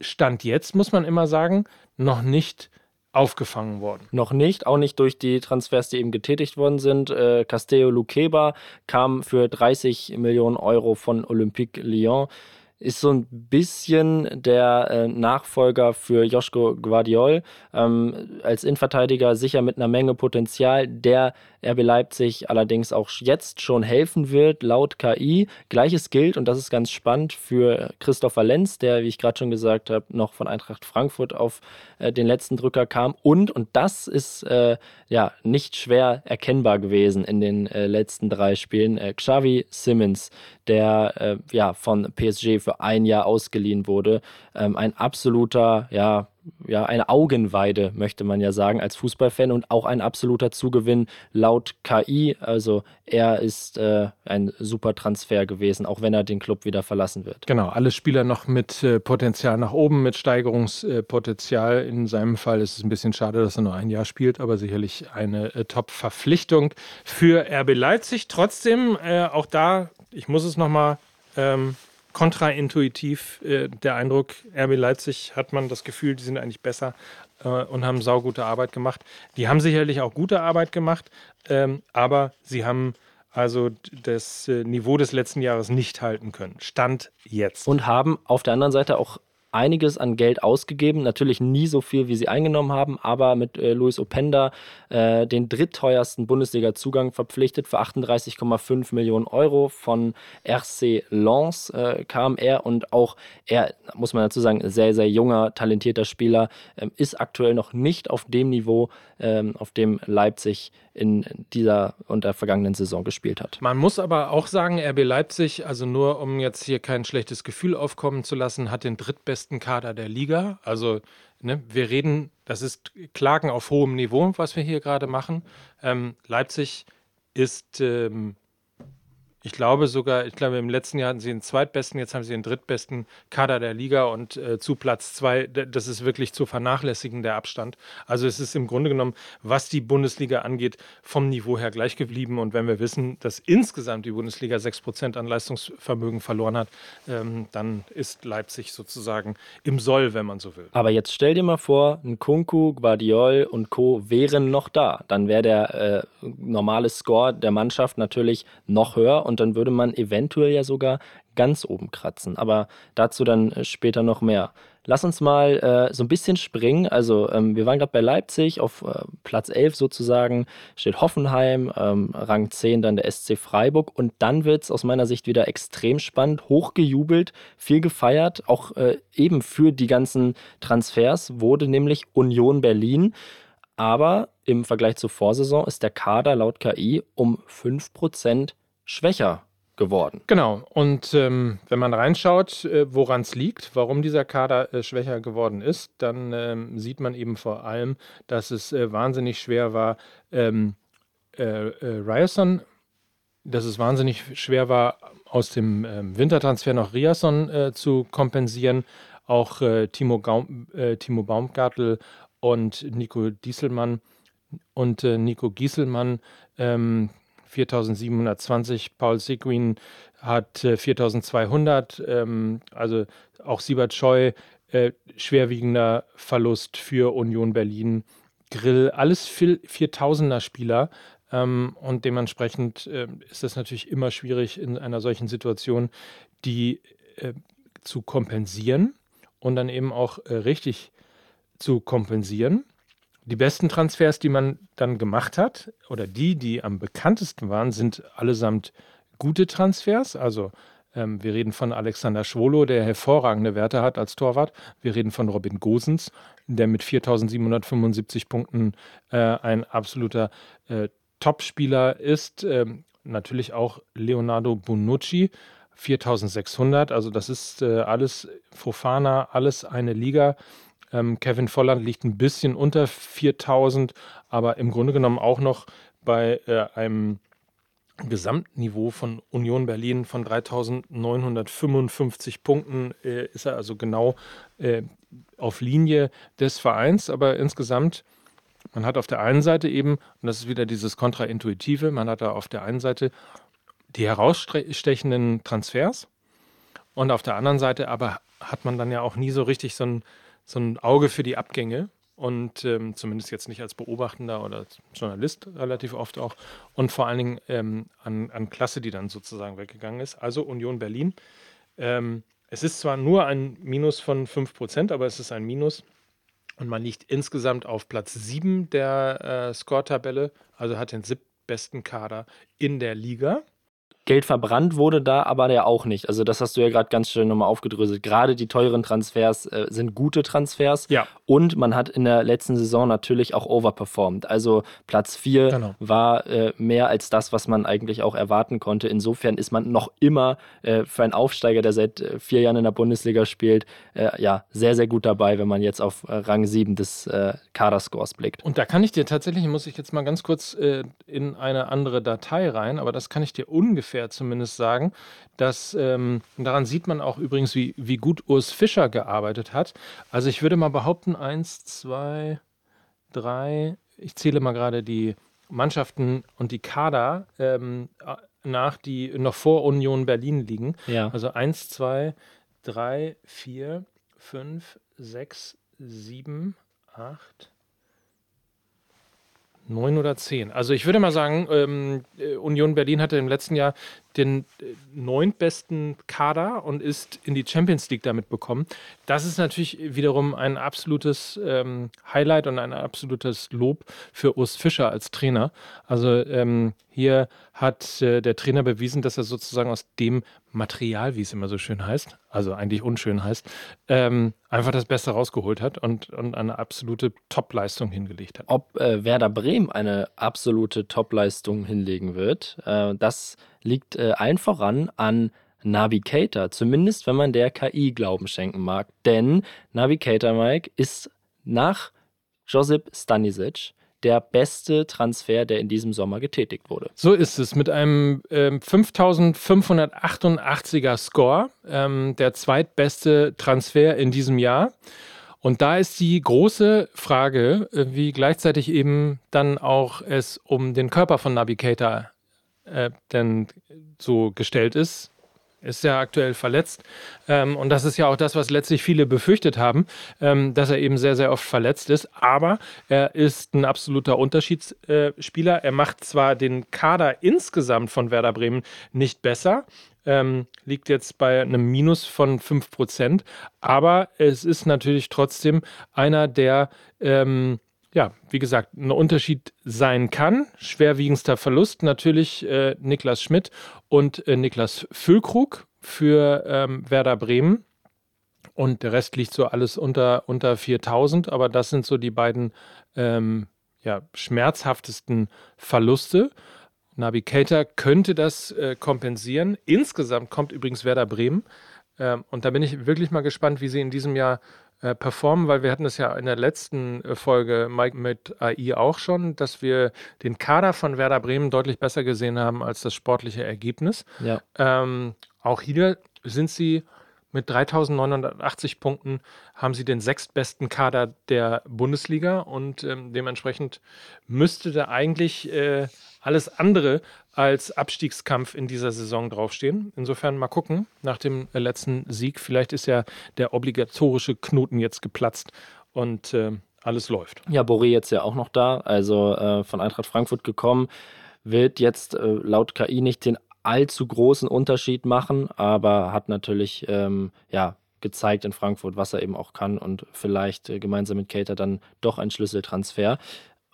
Stand jetzt, muss man immer sagen, noch nicht aufgefangen worden. Noch nicht, auch nicht durch die Transfers, die eben getätigt worden sind. Äh, Castello Luqueba kam für 30 Millionen Euro von Olympique Lyon. Ist so ein bisschen der äh, Nachfolger für Joschko Guardiol. Ähm, als Innenverteidiger sicher mit einer Menge Potenzial, der RB Leipzig allerdings auch jetzt schon helfen wird, laut KI. Gleiches gilt, und das ist ganz spannend, für Christopher Lenz, der, wie ich gerade schon gesagt habe, noch von Eintracht Frankfurt auf äh, den letzten Drücker kam. Und, und das ist äh, ja nicht schwer erkennbar gewesen in den äh, letzten drei Spielen, äh, Xavi Simmons, der äh, ja von PSG für ein Jahr ausgeliehen wurde. Ähm, ein absoluter, ja, ja, eine Augenweide, möchte man ja sagen, als Fußballfan und auch ein absoluter Zugewinn laut KI. Also er ist äh, ein super Transfer gewesen, auch wenn er den Club wieder verlassen wird. Genau, alle Spieler noch mit äh, Potenzial nach oben, mit Steigerungspotenzial. In seinem Fall ist es ein bisschen schade, dass er nur ein Jahr spielt, aber sicherlich eine äh, Top-Verpflichtung für RB Leipzig. Trotzdem, äh, auch da, ich muss es nochmal ähm, kontraintuitiv äh, der Eindruck, RB Leipzig hat man das Gefühl, die sind eigentlich besser äh, und haben saugute Arbeit gemacht. Die haben sicherlich auch gute Arbeit gemacht, ähm, aber sie haben also das äh, Niveau des letzten Jahres nicht halten können. Stand jetzt. Und haben auf der anderen Seite auch einiges an Geld ausgegeben. Natürlich nie so viel, wie sie eingenommen haben, aber mit äh, Luis Openda äh, den drittteuersten Bundesliga-Zugang verpflichtet für 38,5 Millionen Euro. Von RC Lens äh, kam er und auch er, muss man dazu sagen, sehr, sehr junger, talentierter Spieler, ähm, ist aktuell noch nicht auf dem Niveau, ähm, auf dem Leipzig in dieser und der vergangenen Saison gespielt hat. Man muss aber auch sagen, RB Leipzig, also nur um jetzt hier kein schlechtes Gefühl aufkommen zu lassen, hat den drittbesten Kader der Liga. Also ne, wir reden, das ist Klagen auf hohem Niveau, was wir hier gerade machen. Ähm, Leipzig ist ähm, ich glaube sogar, ich glaube, im letzten Jahr hatten sie den zweitbesten, jetzt haben sie den drittbesten Kader der Liga und äh, zu Platz zwei, das ist wirklich zu vernachlässigen, der Abstand. Also es ist im Grunde genommen, was die Bundesliga angeht, vom Niveau her gleich geblieben. Und wenn wir wissen, dass insgesamt die Bundesliga sechs Prozent an Leistungsvermögen verloren hat, ähm, dann ist Leipzig sozusagen im Soll, wenn man so will. Aber jetzt stell dir mal vor, ein Kunku, Guardiol und Co. wären noch da. Dann wäre der äh, normale Score der Mannschaft natürlich noch höher und und dann würde man eventuell ja sogar ganz oben kratzen. Aber dazu dann äh, später noch mehr. Lass uns mal äh, so ein bisschen springen. Also, ähm, wir waren gerade bei Leipzig auf äh, Platz 11 sozusagen, steht Hoffenheim, ähm, Rang 10 dann der SC Freiburg. Und dann wird es aus meiner Sicht wieder extrem spannend, hochgejubelt, viel gefeiert. Auch äh, eben für die ganzen Transfers wurde nämlich Union Berlin. Aber im Vergleich zur Vorsaison ist der Kader laut KI um 5% schwächer geworden. Genau. Und ähm, wenn man reinschaut, äh, woran es liegt, warum dieser Kader äh, schwächer geworden ist, dann ähm, sieht man eben vor allem, dass es äh, wahnsinnig schwer war, ähm, äh, äh, Ryerson, dass es wahnsinnig schwer war, aus dem ähm, Wintertransfer noch Riasson äh, zu kompensieren. Auch Timo, Gaum, Timo Baumgartel und Nico Dieselmann und Nico Gieselmann ähm, 4720. Paul Seguin hat äh, 4200. Ähm, also auch Siebert Scheu, äh, schwerwiegender Verlust für Union Berlin. Grill, alles 4000er Spieler. Ähm, und dementsprechend äh, ist es natürlich immer schwierig, in einer solchen Situation die äh, zu kompensieren und dann eben auch äh, richtig zu kompensieren. Die besten Transfers, die man dann gemacht hat, oder die, die am bekanntesten waren, sind allesamt gute Transfers. Also ähm, wir reden von Alexander Schwolo, der hervorragende Werte hat als Torwart. Wir reden von Robin Gosens, der mit 4.775 Punkten äh, ein absoluter äh, Topspieler ist. Ähm, natürlich auch Leonardo Bonucci, 4600. Also das ist äh, alles Fofana, alles eine Liga. Ähm, Kevin Volland liegt ein bisschen unter 4000, aber im Grunde genommen auch noch bei äh, einem Gesamtniveau von Union Berlin von 3955 Punkten äh, ist er also genau äh, auf Linie des Vereins, aber insgesamt man hat auf der einen Seite eben, und das ist wieder dieses Kontraintuitive, man hat da auf der einen Seite die herausstechenden Transfers und auf der anderen Seite aber hat man dann ja auch nie so richtig so ein so ein Auge für die Abgänge und ähm, zumindest jetzt nicht als Beobachtender oder Journalist relativ oft auch und vor allen Dingen ähm, an, an Klasse, die dann sozusagen weggegangen ist. Also Union Berlin. Ähm, Es ist zwar nur ein Minus von 5%, aber es ist ein Minus. Und man liegt insgesamt auf Platz 7 der äh, Score-Tabelle, also hat den siebtbesten Kader in der Liga. Geld verbrannt wurde da aber ja auch nicht. Also das hast du ja gerade ganz schön nochmal aufgedröselt. Gerade die teuren Transfers äh, sind gute Transfers. Ja. Und man hat in der letzten Saison natürlich auch overperformed. Also Platz 4 Genau. war äh, mehr als das, was man eigentlich auch erwarten konnte. Insofern ist man noch immer äh, für einen Aufsteiger, der seit äh, vier Jahren in der Bundesliga spielt, äh, ja, sehr, sehr gut dabei, wenn man jetzt auf äh, Rang 7 des Kaderscores blickt. Und da kann ich dir tatsächlich, muss ich jetzt mal ganz kurz in eine andere Datei rein, aber das kann ich dir ungefähr zumindest sagen, dass ähm, daran sieht man auch übrigens, wie, wie gut Urs Fischer gearbeitet hat. Also ich würde mal behaupten, eins, zwei, drei, ich zähle mal gerade die Mannschaften und die Kader ähm, nach, die noch vor Union Berlin liegen. Ja. Also eins, zwei, drei, vier, fünf, sechs, sieben, acht, neun oder zehn. Also ich würde mal sagen, ähm, äh, Union Berlin hatte im letzten Jahr den äh, neuntbesten Kader und ist in die Champions League damit bekommen. Das ist natürlich wiederum ein absolutes ähm, Highlight und ein absolutes Lob für Urs Fischer als Trainer. Also ähm, hier hat äh, der Trainer bewiesen, dass er sozusagen aus dem Material, wie es immer so schön heißt, also eigentlich unschön heißt, ähm, einfach das Beste rausgeholt hat und, und eine absolute Top-Leistung hingelegt hat. Ob äh, Werder Bremen eine absolute Topleistung hinlegen wird, äh, das liegt äh, allen voran an Navigator, zumindest wenn man der KI Glauben schenken mag. Denn Navigator, Mike, ist nach Josip Stanisic der beste Transfer, der in diesem Sommer getätigt wurde. So ist es. Mit einem ähm, 5588er Score, ähm, der zweitbeste Transfer in diesem Jahr. Und da ist die große Frage, äh, wie gleichzeitig eben dann auch es um den Körper von Navigator äh, denn so gestellt ist. Ist ja aktuell verletzt. Ähm, und das ist ja auch das, was letztlich viele befürchtet haben, ähm, dass er eben sehr, sehr oft verletzt ist. Aber er ist ein absoluter Unterschiedsspieler. er macht zwar den Kader insgesamt von Werder Bremen nicht besser, ähm, liegt jetzt bei einem Minus von 5%, aber es ist natürlich trotzdem einer, der ähm, ja, wie gesagt, ein Unterschied sein kann. Schwerwiegendster Verlust natürlich äh, Niklas Schmidt und äh, Niklas Füllkrug für ähm, Werder Bremen. Und der Rest liegt so alles unter, unter 4000, aber das sind so die beiden ähm, ja, schmerzhaftesten Verluste. Navigator könnte das äh, kompensieren. Insgesamt kommt übrigens Werder Bremen. Ähm, und da bin ich wirklich mal gespannt, wie sie in diesem Jahr äh, performen, weil wir hatten es ja in der letzten äh, Folge Mike mit AI auch schon, dass wir den Kader von Werder Bremen deutlich besser gesehen haben als das sportliche Ergebnis. Ja. Ähm, auch hier sind sie mit 3980 Punkten haben sie den sechstbesten Kader der Bundesliga und ähm, dementsprechend müsste da eigentlich äh, alles andere als Abstiegskampf in dieser Saison draufstehen. Insofern mal gucken nach dem äh, letzten Sieg. Vielleicht ist ja der obligatorische Knoten jetzt geplatzt und äh, alles läuft. Ja, Boré jetzt ja auch noch da, also äh, von Eintracht Frankfurt gekommen, wird jetzt äh, laut KI nicht den allzu großen Unterschied machen, aber hat natürlich ähm, ja, gezeigt in Frankfurt, was er eben auch kann und vielleicht äh, gemeinsam mit Cater dann doch ein Schlüsseltransfer.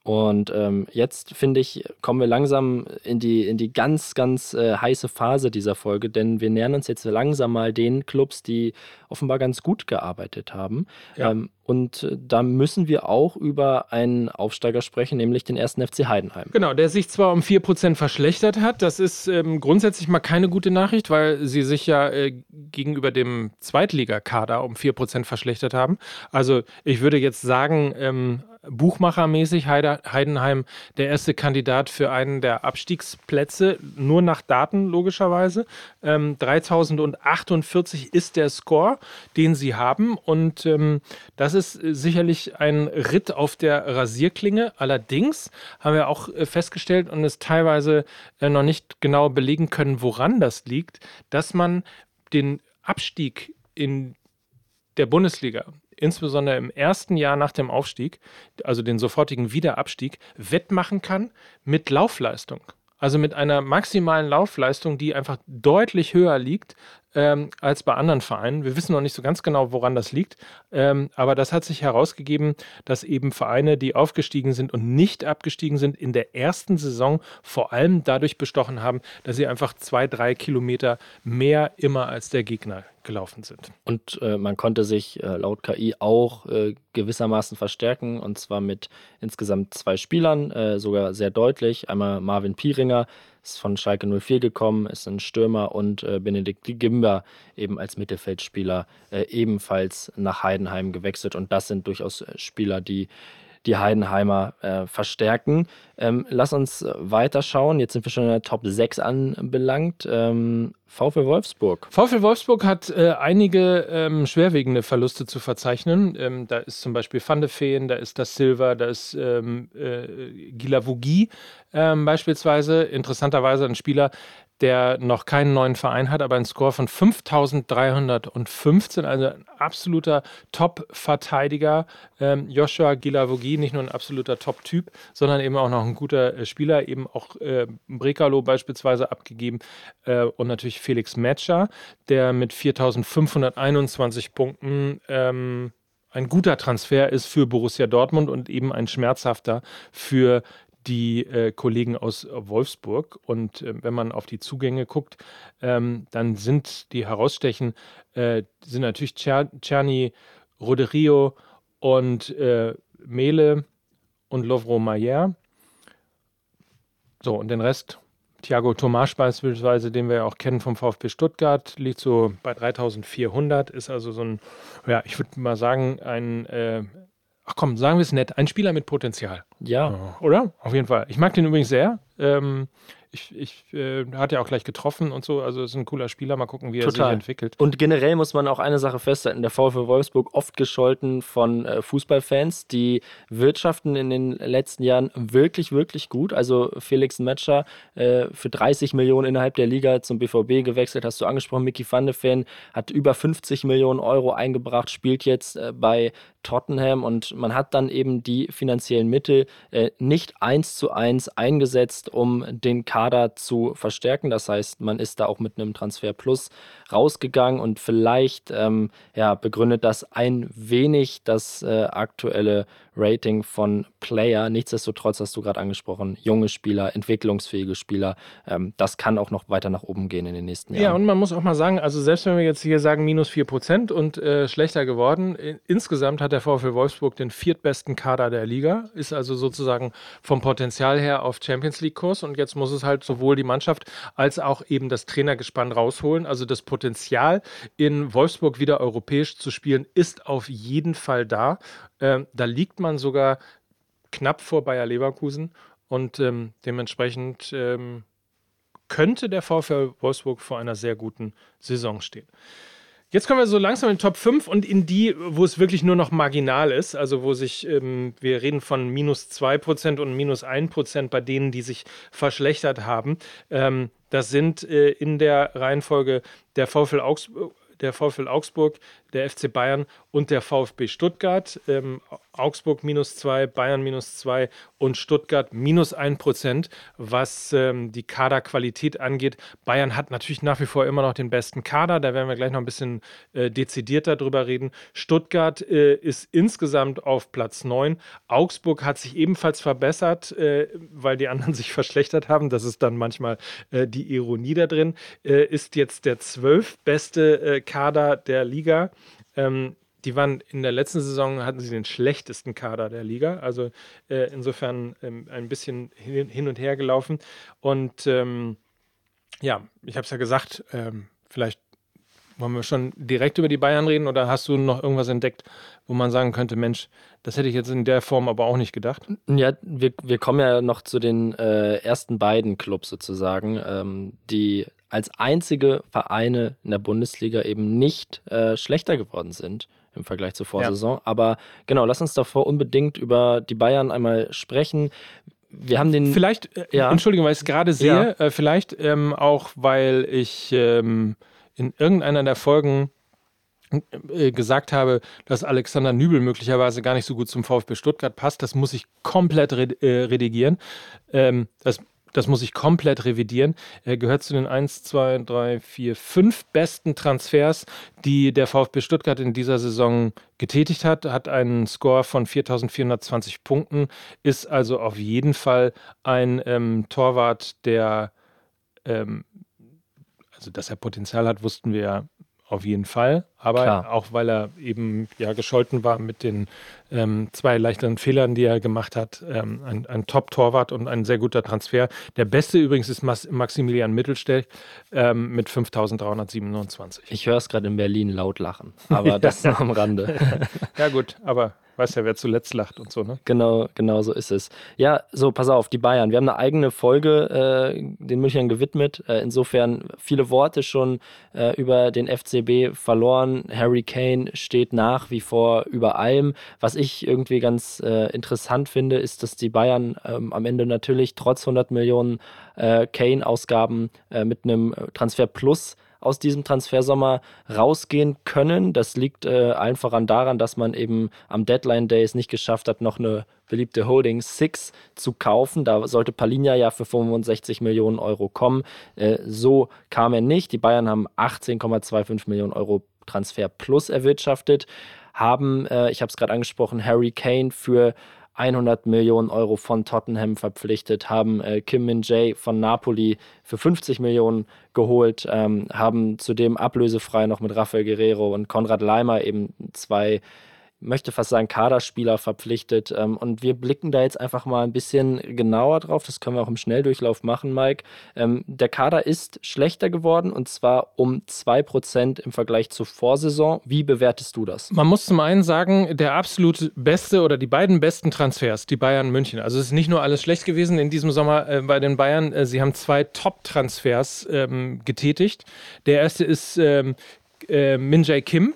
Und ähm, jetzt, finde ich, kommen wir langsam in die, in die ganz, ganz äh, heiße Phase dieser Folge, denn wir nähern uns jetzt langsam mal den Clubs, die offenbar ganz gut gearbeitet haben. Ja. Ähm, und äh, da müssen wir auch über einen Aufsteiger sprechen, nämlich den ersten FC Heidenheim. Genau, der sich zwar um 4% verschlechtert hat, das ist ähm, grundsätzlich mal keine gute Nachricht, weil sie sich ja äh, gegenüber dem Zweitligakader um 4% verschlechtert haben. Also ich würde jetzt sagen, ähm, buchmachermäßig Heide, Heidenheim der erste Kandidat für einen der Abstiegsplätze, nur nach Daten logischerweise. Ähm, 3048 ist der Score, den sie haben und ähm, das ist äh, sicherlich ein Ritt auf der Rasierklinge. Allerdings haben wir auch äh, festgestellt und es teilweise äh, noch nicht genau belegen können, woran das liegt, dass man den Abstieg in der Bundesliga, insbesondere im ersten Jahr nach dem Aufstieg, also den sofortigen Wiederabstieg, wettmachen kann mit Laufleistung. Also mit einer maximalen Laufleistung, die einfach deutlich höher liegt ähm, als bei anderen Vereinen. Wir wissen noch nicht so ganz genau, woran das liegt, ähm, aber das hat sich herausgegeben, dass eben Vereine, die aufgestiegen sind und nicht abgestiegen sind, in der ersten Saison vor allem dadurch bestochen haben, dass sie einfach zwei, drei Kilometer mehr immer als der Gegner gelaufen sind. Und äh, man konnte sich äh, laut KI auch äh, gewissermaßen verstärken und zwar mit insgesamt zwei Spielern, äh, sogar sehr deutlich. Einmal Marvin Pieringer ist von Schalke 04 gekommen, ist ein Stürmer und äh, Benedikt Gimba eben als Mittelfeldspieler äh, ebenfalls nach Heidenheim gewechselt. Und das sind durchaus Spieler, die die Heidenheimer äh, verstärken. Ähm, lass uns weiterschauen. Jetzt sind wir schon in der Top 6 anbelangt. Ähm, VfL Wolfsburg. VfL Wolfsburg hat äh, einige ähm, schwerwiegende Verluste zu verzeichnen. Ähm, da ist zum Beispiel Van de Feen, da ist das Silver, da ist ähm, äh, Gilavogi ähm, beispielsweise. Interessanterweise ein Spieler, der noch keinen neuen Verein hat, aber einen Score von 5315, also ein absoluter Top-Verteidiger. Ähm, Joshua Gilavogi, nicht nur ein absoluter Top-Typ, sondern eben auch noch ein guter äh, Spieler, eben auch äh, Brekalo beispielsweise abgegeben äh, und natürlich Felix Metscher, der mit 4521 Punkten ähm, ein guter Transfer ist für Borussia Dortmund und eben ein schmerzhafter für die äh, Kollegen aus Wolfsburg. Und äh, wenn man auf die Zugänge guckt, ähm, dann sind die herausstechen, äh, sind natürlich Czerny, Roderio und äh, Mele und Lovro Mayer. So, und den Rest, Thiago Tomasch beispielsweise, den wir ja auch kennen vom VfB Stuttgart, liegt so bei 3400, ist also so ein, ja, ich würde mal sagen, ein äh, ach komm, sagen wir es nett, ein Spieler mit Potenzial. Ja. Oder? Auf jeden Fall. Ich mag den übrigens sehr. Ähm, ich, ich äh, hat ja auch gleich getroffen und so. Also ist ein cooler Spieler. Mal gucken, wie Total. er sich entwickelt. Und generell muss man auch eine Sache festhalten: Der VfL Wolfsburg oft gescholten von äh, Fußballfans, die wirtschaften in den letzten Jahren wirklich, wirklich gut. Also Felix Metscher äh, für 30 Millionen innerhalb der Liga zum BVB gewechselt, hast du angesprochen. Mickey van de Ven hat über 50 Millionen Euro eingebracht, spielt jetzt äh, bei Tottenham und man hat dann eben die finanziellen Mittel äh, nicht eins zu eins eingesetzt, um den Kader zu verstärken. Das heißt, man ist da auch mit einem Transfer Plus rausgegangen und vielleicht ähm, ja, begründet das ein wenig das äh, aktuelle Rating von Player. Nichtsdestotrotz hast du gerade angesprochen, junge Spieler, entwicklungsfähige Spieler. Ähm, das kann auch noch weiter nach oben gehen in den nächsten Jahren. Ja, und man muss auch mal sagen, also selbst wenn wir jetzt hier sagen minus 4% und äh, schlechter geworden, insgesamt hat der VfL Wolfsburg den viertbesten Kader der Liga, ist also sozusagen vom Potenzial her auf Champions League Kurs und jetzt muss es halt sowohl die Mannschaft als auch eben das Trainergespann rausholen. Also das Potenzial Potenzial, in Wolfsburg wieder europäisch zu spielen, ist auf jeden Fall da. Ähm, da liegt man sogar knapp vor Bayer Leverkusen und ähm, dementsprechend ähm, könnte der VfL Wolfsburg vor einer sehr guten Saison stehen. Jetzt kommen wir so langsam in den Top 5 und in die, wo es wirklich nur noch marginal ist. Also wo sich, ähm, wir reden von minus 2% und minus 1% bei denen, die sich verschlechtert haben. Ähm, das sind äh, in der Reihenfolge der VfL Augsburg der VfL Augsburg, der FC Bayern und der VfB Stuttgart. Ähm, Augsburg minus zwei, Bayern minus zwei und Stuttgart minus ein Prozent, was ähm, die Kaderqualität angeht. Bayern hat natürlich nach wie vor immer noch den besten Kader, da werden wir gleich noch ein bisschen äh, dezidierter drüber reden. Stuttgart äh, ist insgesamt auf Platz neun. Augsburg hat sich ebenfalls verbessert, äh, weil die anderen sich verschlechtert haben. Das ist dann manchmal äh, die Ironie da drin. Äh, ist jetzt der zwölf beste äh, Kader der Liga. Ähm, die waren in der letzten Saison hatten sie den schlechtesten Kader der Liga. Also äh, insofern ähm, ein bisschen hin, hin, und her gelaufen. Und ähm, ja, ich habe es ja gesagt, ähm, vielleicht wollen wir schon direkt über die Bayern reden oder hast du noch irgendwas entdeckt, wo man sagen könnte, Mensch, das hätte ich jetzt in der Form aber auch nicht gedacht? Ja, wir, wir kommen ja noch zu den äh, ersten beiden Clubs sozusagen, ähm, die als einzige Vereine in der Bundesliga eben nicht äh, schlechter geworden sind im Vergleich zur Vorsaison. Ja. Aber genau, lass uns davor unbedingt über die Bayern einmal sprechen. Wir haben den. Vielleicht, äh, ja. Entschuldigung, weil ich es gerade sehe, ja. äh, vielleicht ähm, auch, weil ich ähm, in irgendeiner der Folgen äh, gesagt habe, dass Alexander Nübel möglicherweise gar nicht so gut zum VfB Stuttgart passt. Das muss ich komplett redigieren. Ähm, das das muss ich komplett revidieren. Er gehört zu den 1, 2, 3, 4, 5 besten Transfers, die der VfB Stuttgart in dieser Saison getätigt hat. Hat einen Score von 4420 Punkten, ist also auf jeden Fall ein ähm, Torwart, der, ähm, also dass er Potenzial hat, wussten wir ja auf jeden Fall. Aber Klar. auch weil er eben ja gescholten war mit den ähm, zwei leichteren Fehlern, die er gemacht hat. Ähm, ein, ein Top-Torwart und ein sehr guter Transfer. Der beste übrigens ist Mas Maximilian Mittelstech ähm, mit 5327. Ich höre es gerade in Berlin laut lachen, aber das ist noch am Rande. ja gut, aber Weiß ja, wer zuletzt lacht und so, ne? Genau, genau so ist es. Ja, so, pass auf, die Bayern. Wir haben eine eigene Folge äh, den Münchnern gewidmet. Äh, insofern viele Worte schon äh, über den FCB verloren. Harry Kane steht nach wie vor über allem. Was ich irgendwie ganz äh, interessant finde, ist, dass die Bayern ähm, am Ende natürlich trotz 100 Millionen äh, Kane-Ausgaben äh, mit einem Transfer Plus aus diesem Transfersommer rausgehen können. Das liegt äh, allen voran daran, dass man eben am Deadline Day es nicht geschafft hat, noch eine beliebte Holding Six zu kaufen. Da sollte Palinja ja für 65 Millionen Euro kommen. Äh, so kam er nicht. Die Bayern haben 18,25 Millionen Euro Transfer plus erwirtschaftet, haben, äh, ich habe es gerade angesprochen, Harry Kane für 100 Millionen Euro von Tottenham verpflichtet, haben äh, Kim Min Jae von Napoli für 50 Millionen geholt, ähm, haben zudem ablösefrei noch mit Rafael Guerrero und Konrad Leimer eben zwei möchte fast sagen, Kaderspieler verpflichtet. Ähm, und wir blicken da jetzt einfach mal ein bisschen genauer drauf. Das können wir auch im Schnelldurchlauf machen, Mike. Ähm, der Kader ist schlechter geworden und zwar um 2% im Vergleich zur Vorsaison. Wie bewertest du das? Man muss zum einen sagen, der absolut beste oder die beiden besten Transfers, die Bayern München. Also es ist nicht nur alles schlecht gewesen in diesem Sommer äh, bei den Bayern. Äh, sie haben zwei Top-Transfers ähm, getätigt. Der erste ist ähm, äh, Min Kim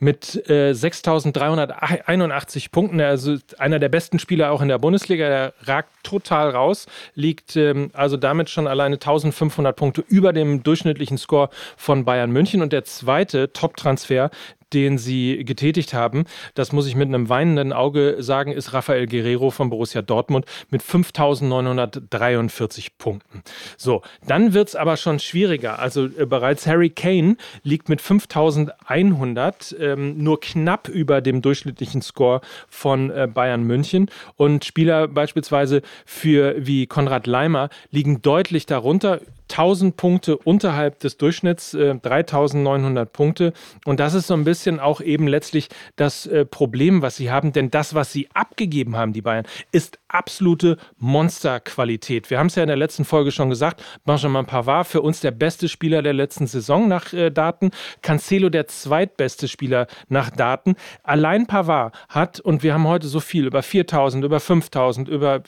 mit äh, 6.381 Punkten. Also einer der besten Spieler auch in der Bundesliga. Der ragt total raus, liegt ähm, also damit schon alleine 1.500 Punkte über dem durchschnittlichen Score von Bayern München. Und der zweite Top-Transfer, den sie getätigt haben, das muss ich mit einem weinenden Auge sagen, ist Rafael Guerrero von Borussia Dortmund mit 5.943 Punkten. So, dann wird es aber schon schwieriger. Also äh, bereits Harry Kane liegt mit 5.100 ähm, nur knapp über dem durchschnittlichen Score von äh, Bayern München und Spieler beispielsweise für wie Konrad Leimer liegen deutlich darunter 1000 Punkte unterhalb des Durchschnitts, äh, 3900 Punkte. Und das ist so ein bisschen auch eben letztlich das äh, Problem, was sie haben. Denn das, was sie abgegeben haben, die Bayern, ist absolute Monsterqualität. Wir haben es ja in der letzten Folge schon gesagt. Benjamin Pavard für uns der beste Spieler der letzten Saison nach äh, Daten. Cancelo der zweitbeste Spieler nach Daten. Allein Pavard hat, und wir haben heute so viel über 4000, über 5000, über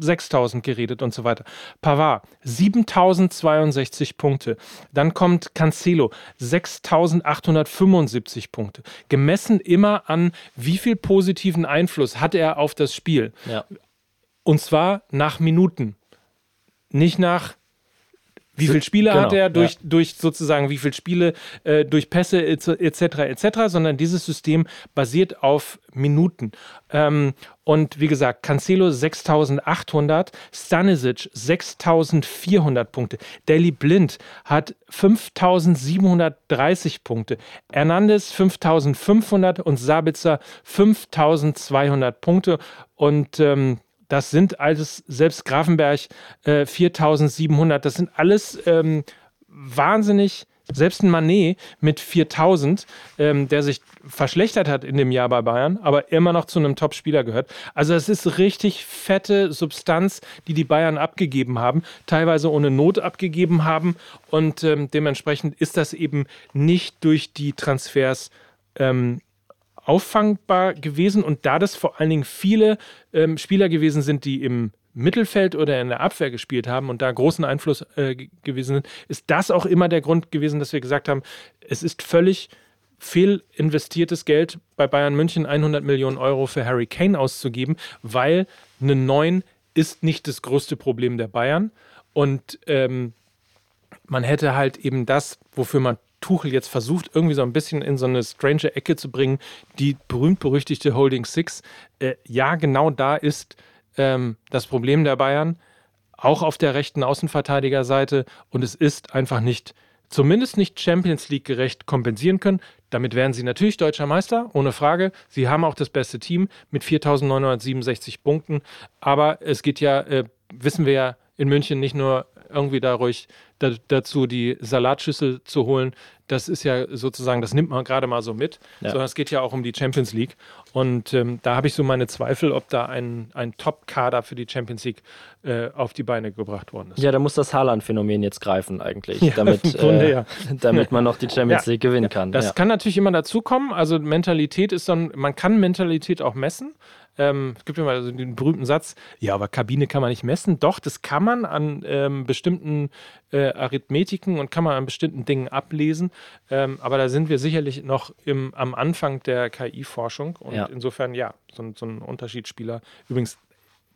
6000 geredet und so weiter. Pavard 7200 62 Punkte. Dann kommt Cancelo, 6.875 Punkte. Gemessen immer an, wie viel positiven Einfluss hat er auf das Spiel. Ja. Und zwar nach Minuten. Nicht nach wie viele Spiele genau, hat er durch, ja. durch sozusagen, wie viele Spiele äh, durch Pässe etc. etc., sondern dieses System basiert auf Minuten. Ähm, und wie gesagt, Cancelo 6800, Stanisic 6400 Punkte, Daily Blind hat 5730 Punkte, Hernandez 5500 und Sabitzer 5200 Punkte. Und ähm, das sind alles, selbst Grafenberg äh, 4700, das sind alles ähm, wahnsinnig, selbst ein Manet mit 4000, ähm, der sich verschlechtert hat in dem Jahr bei Bayern, aber immer noch zu einem Top-Spieler gehört. Also es ist richtig fette Substanz, die die Bayern abgegeben haben, teilweise ohne Not abgegeben haben und ähm, dementsprechend ist das eben nicht durch die Transfers ähm, auffangbar gewesen und da das vor allen Dingen viele ähm, Spieler gewesen sind, die im Mittelfeld oder in der Abwehr gespielt haben und da großen Einfluss äh, gewesen sind, ist das auch immer der Grund gewesen, dass wir gesagt haben, es ist völlig fehlinvestiertes Geld bei Bayern München 100 Millionen Euro für Harry Kane auszugeben, weil eine 9 ist nicht das größte Problem der Bayern. Und ähm, man hätte halt eben das, wofür man Tuchel jetzt versucht, irgendwie so ein bisschen in so eine strange Ecke zu bringen, die berühmt-berüchtigte Holding Six. Äh, ja, genau da ist ähm, das Problem der Bayern. auch auf der rechten Außenverteidigerseite und es ist einfach nicht zumindest nicht Champions League gerecht kompensieren können. Damit wären sie natürlich deutscher Meister, ohne Frage. Sie haben auch das beste Team mit 4.967 Punkten. Aber es geht ja, äh, wissen wir ja, in München nicht nur irgendwie dadurch da, dazu, die Salatschüssel zu holen. Das ist ja sozusagen, das nimmt man gerade mal so mit, ja. sondern es geht ja auch um die Champions League. Und ähm, da habe ich so meine Zweifel, ob da ein, ein Top-Kader für die Champions League äh, auf die Beine gebracht worden ist. Ja, da muss das Haaland-Phänomen jetzt greifen eigentlich, ja, damit, Grunde, äh, ja. damit man noch die Champions League gewinnen kann. Das kann natürlich immer dazukommen. Also Mentalität ist dann, man kann Mentalität auch messen. Ähm, es gibt immer den berühmten Satz, ja, aber Kabine kann man nicht messen. Doch, das kann man an ähm, bestimmten äh, Arithmetiken und kann man an bestimmten Dingen ablesen. Ähm, aber da sind wir sicherlich noch im, am Anfang der KI-Forschung. Und ja. insofern, ja, so, so, ein Unterschiedsspieler. Übrigens,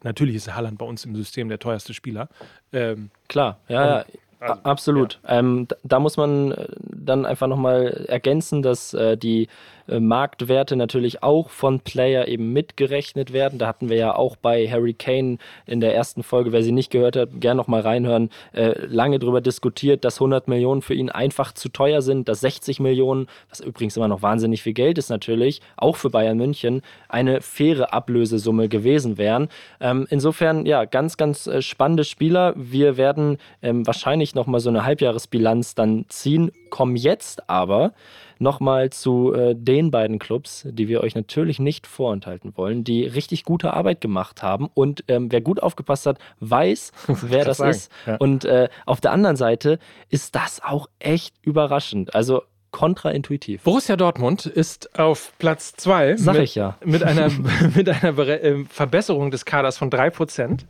natürlich ist Haaland bei uns im System der teuerste Spieler. Ähm, Klar, ja. Also, Absolut. Ja. Ähm, da muss man äh, dann einfach nochmal ergänzen, dass äh, die äh, Marktwerte natürlich auch von Player eben mitgerechnet werden. Da hatten wir ja auch bei Harry Kane in der ersten Folge, wer sie nicht gehört hat, gerne nochmal reinhören, äh, lange darüber diskutiert, dass 100 Millionen für ihn einfach zu teuer sind, dass 60 Millionen, was übrigens immer noch wahnsinnig viel Geld ist natürlich, auch für Bayern München, eine faire Ablösesumme gewesen wären. Ähm, insofern, ja, ganz, ganz äh, spannende Spieler. Wir werden ähm, wahrscheinlich nochmal so eine Halbjahresbilanz dann ziehen, kommen jetzt aber nochmal zu äh, den beiden Clubs, die wir euch natürlich nicht vorenthalten wollen, die richtig gute Arbeit gemacht haben. Und ähm, wer gut aufgepasst hat, weiß, wer das sagen. ist. Ja. Und äh, auf der anderen Seite ist das auch echt überraschend. Also kontraintuitiv. Borussia Dortmund ist auf Platz 2. Sag mit, ich ja. Mit einer, mit einer äh, Verbesserung des Kaders von 3%.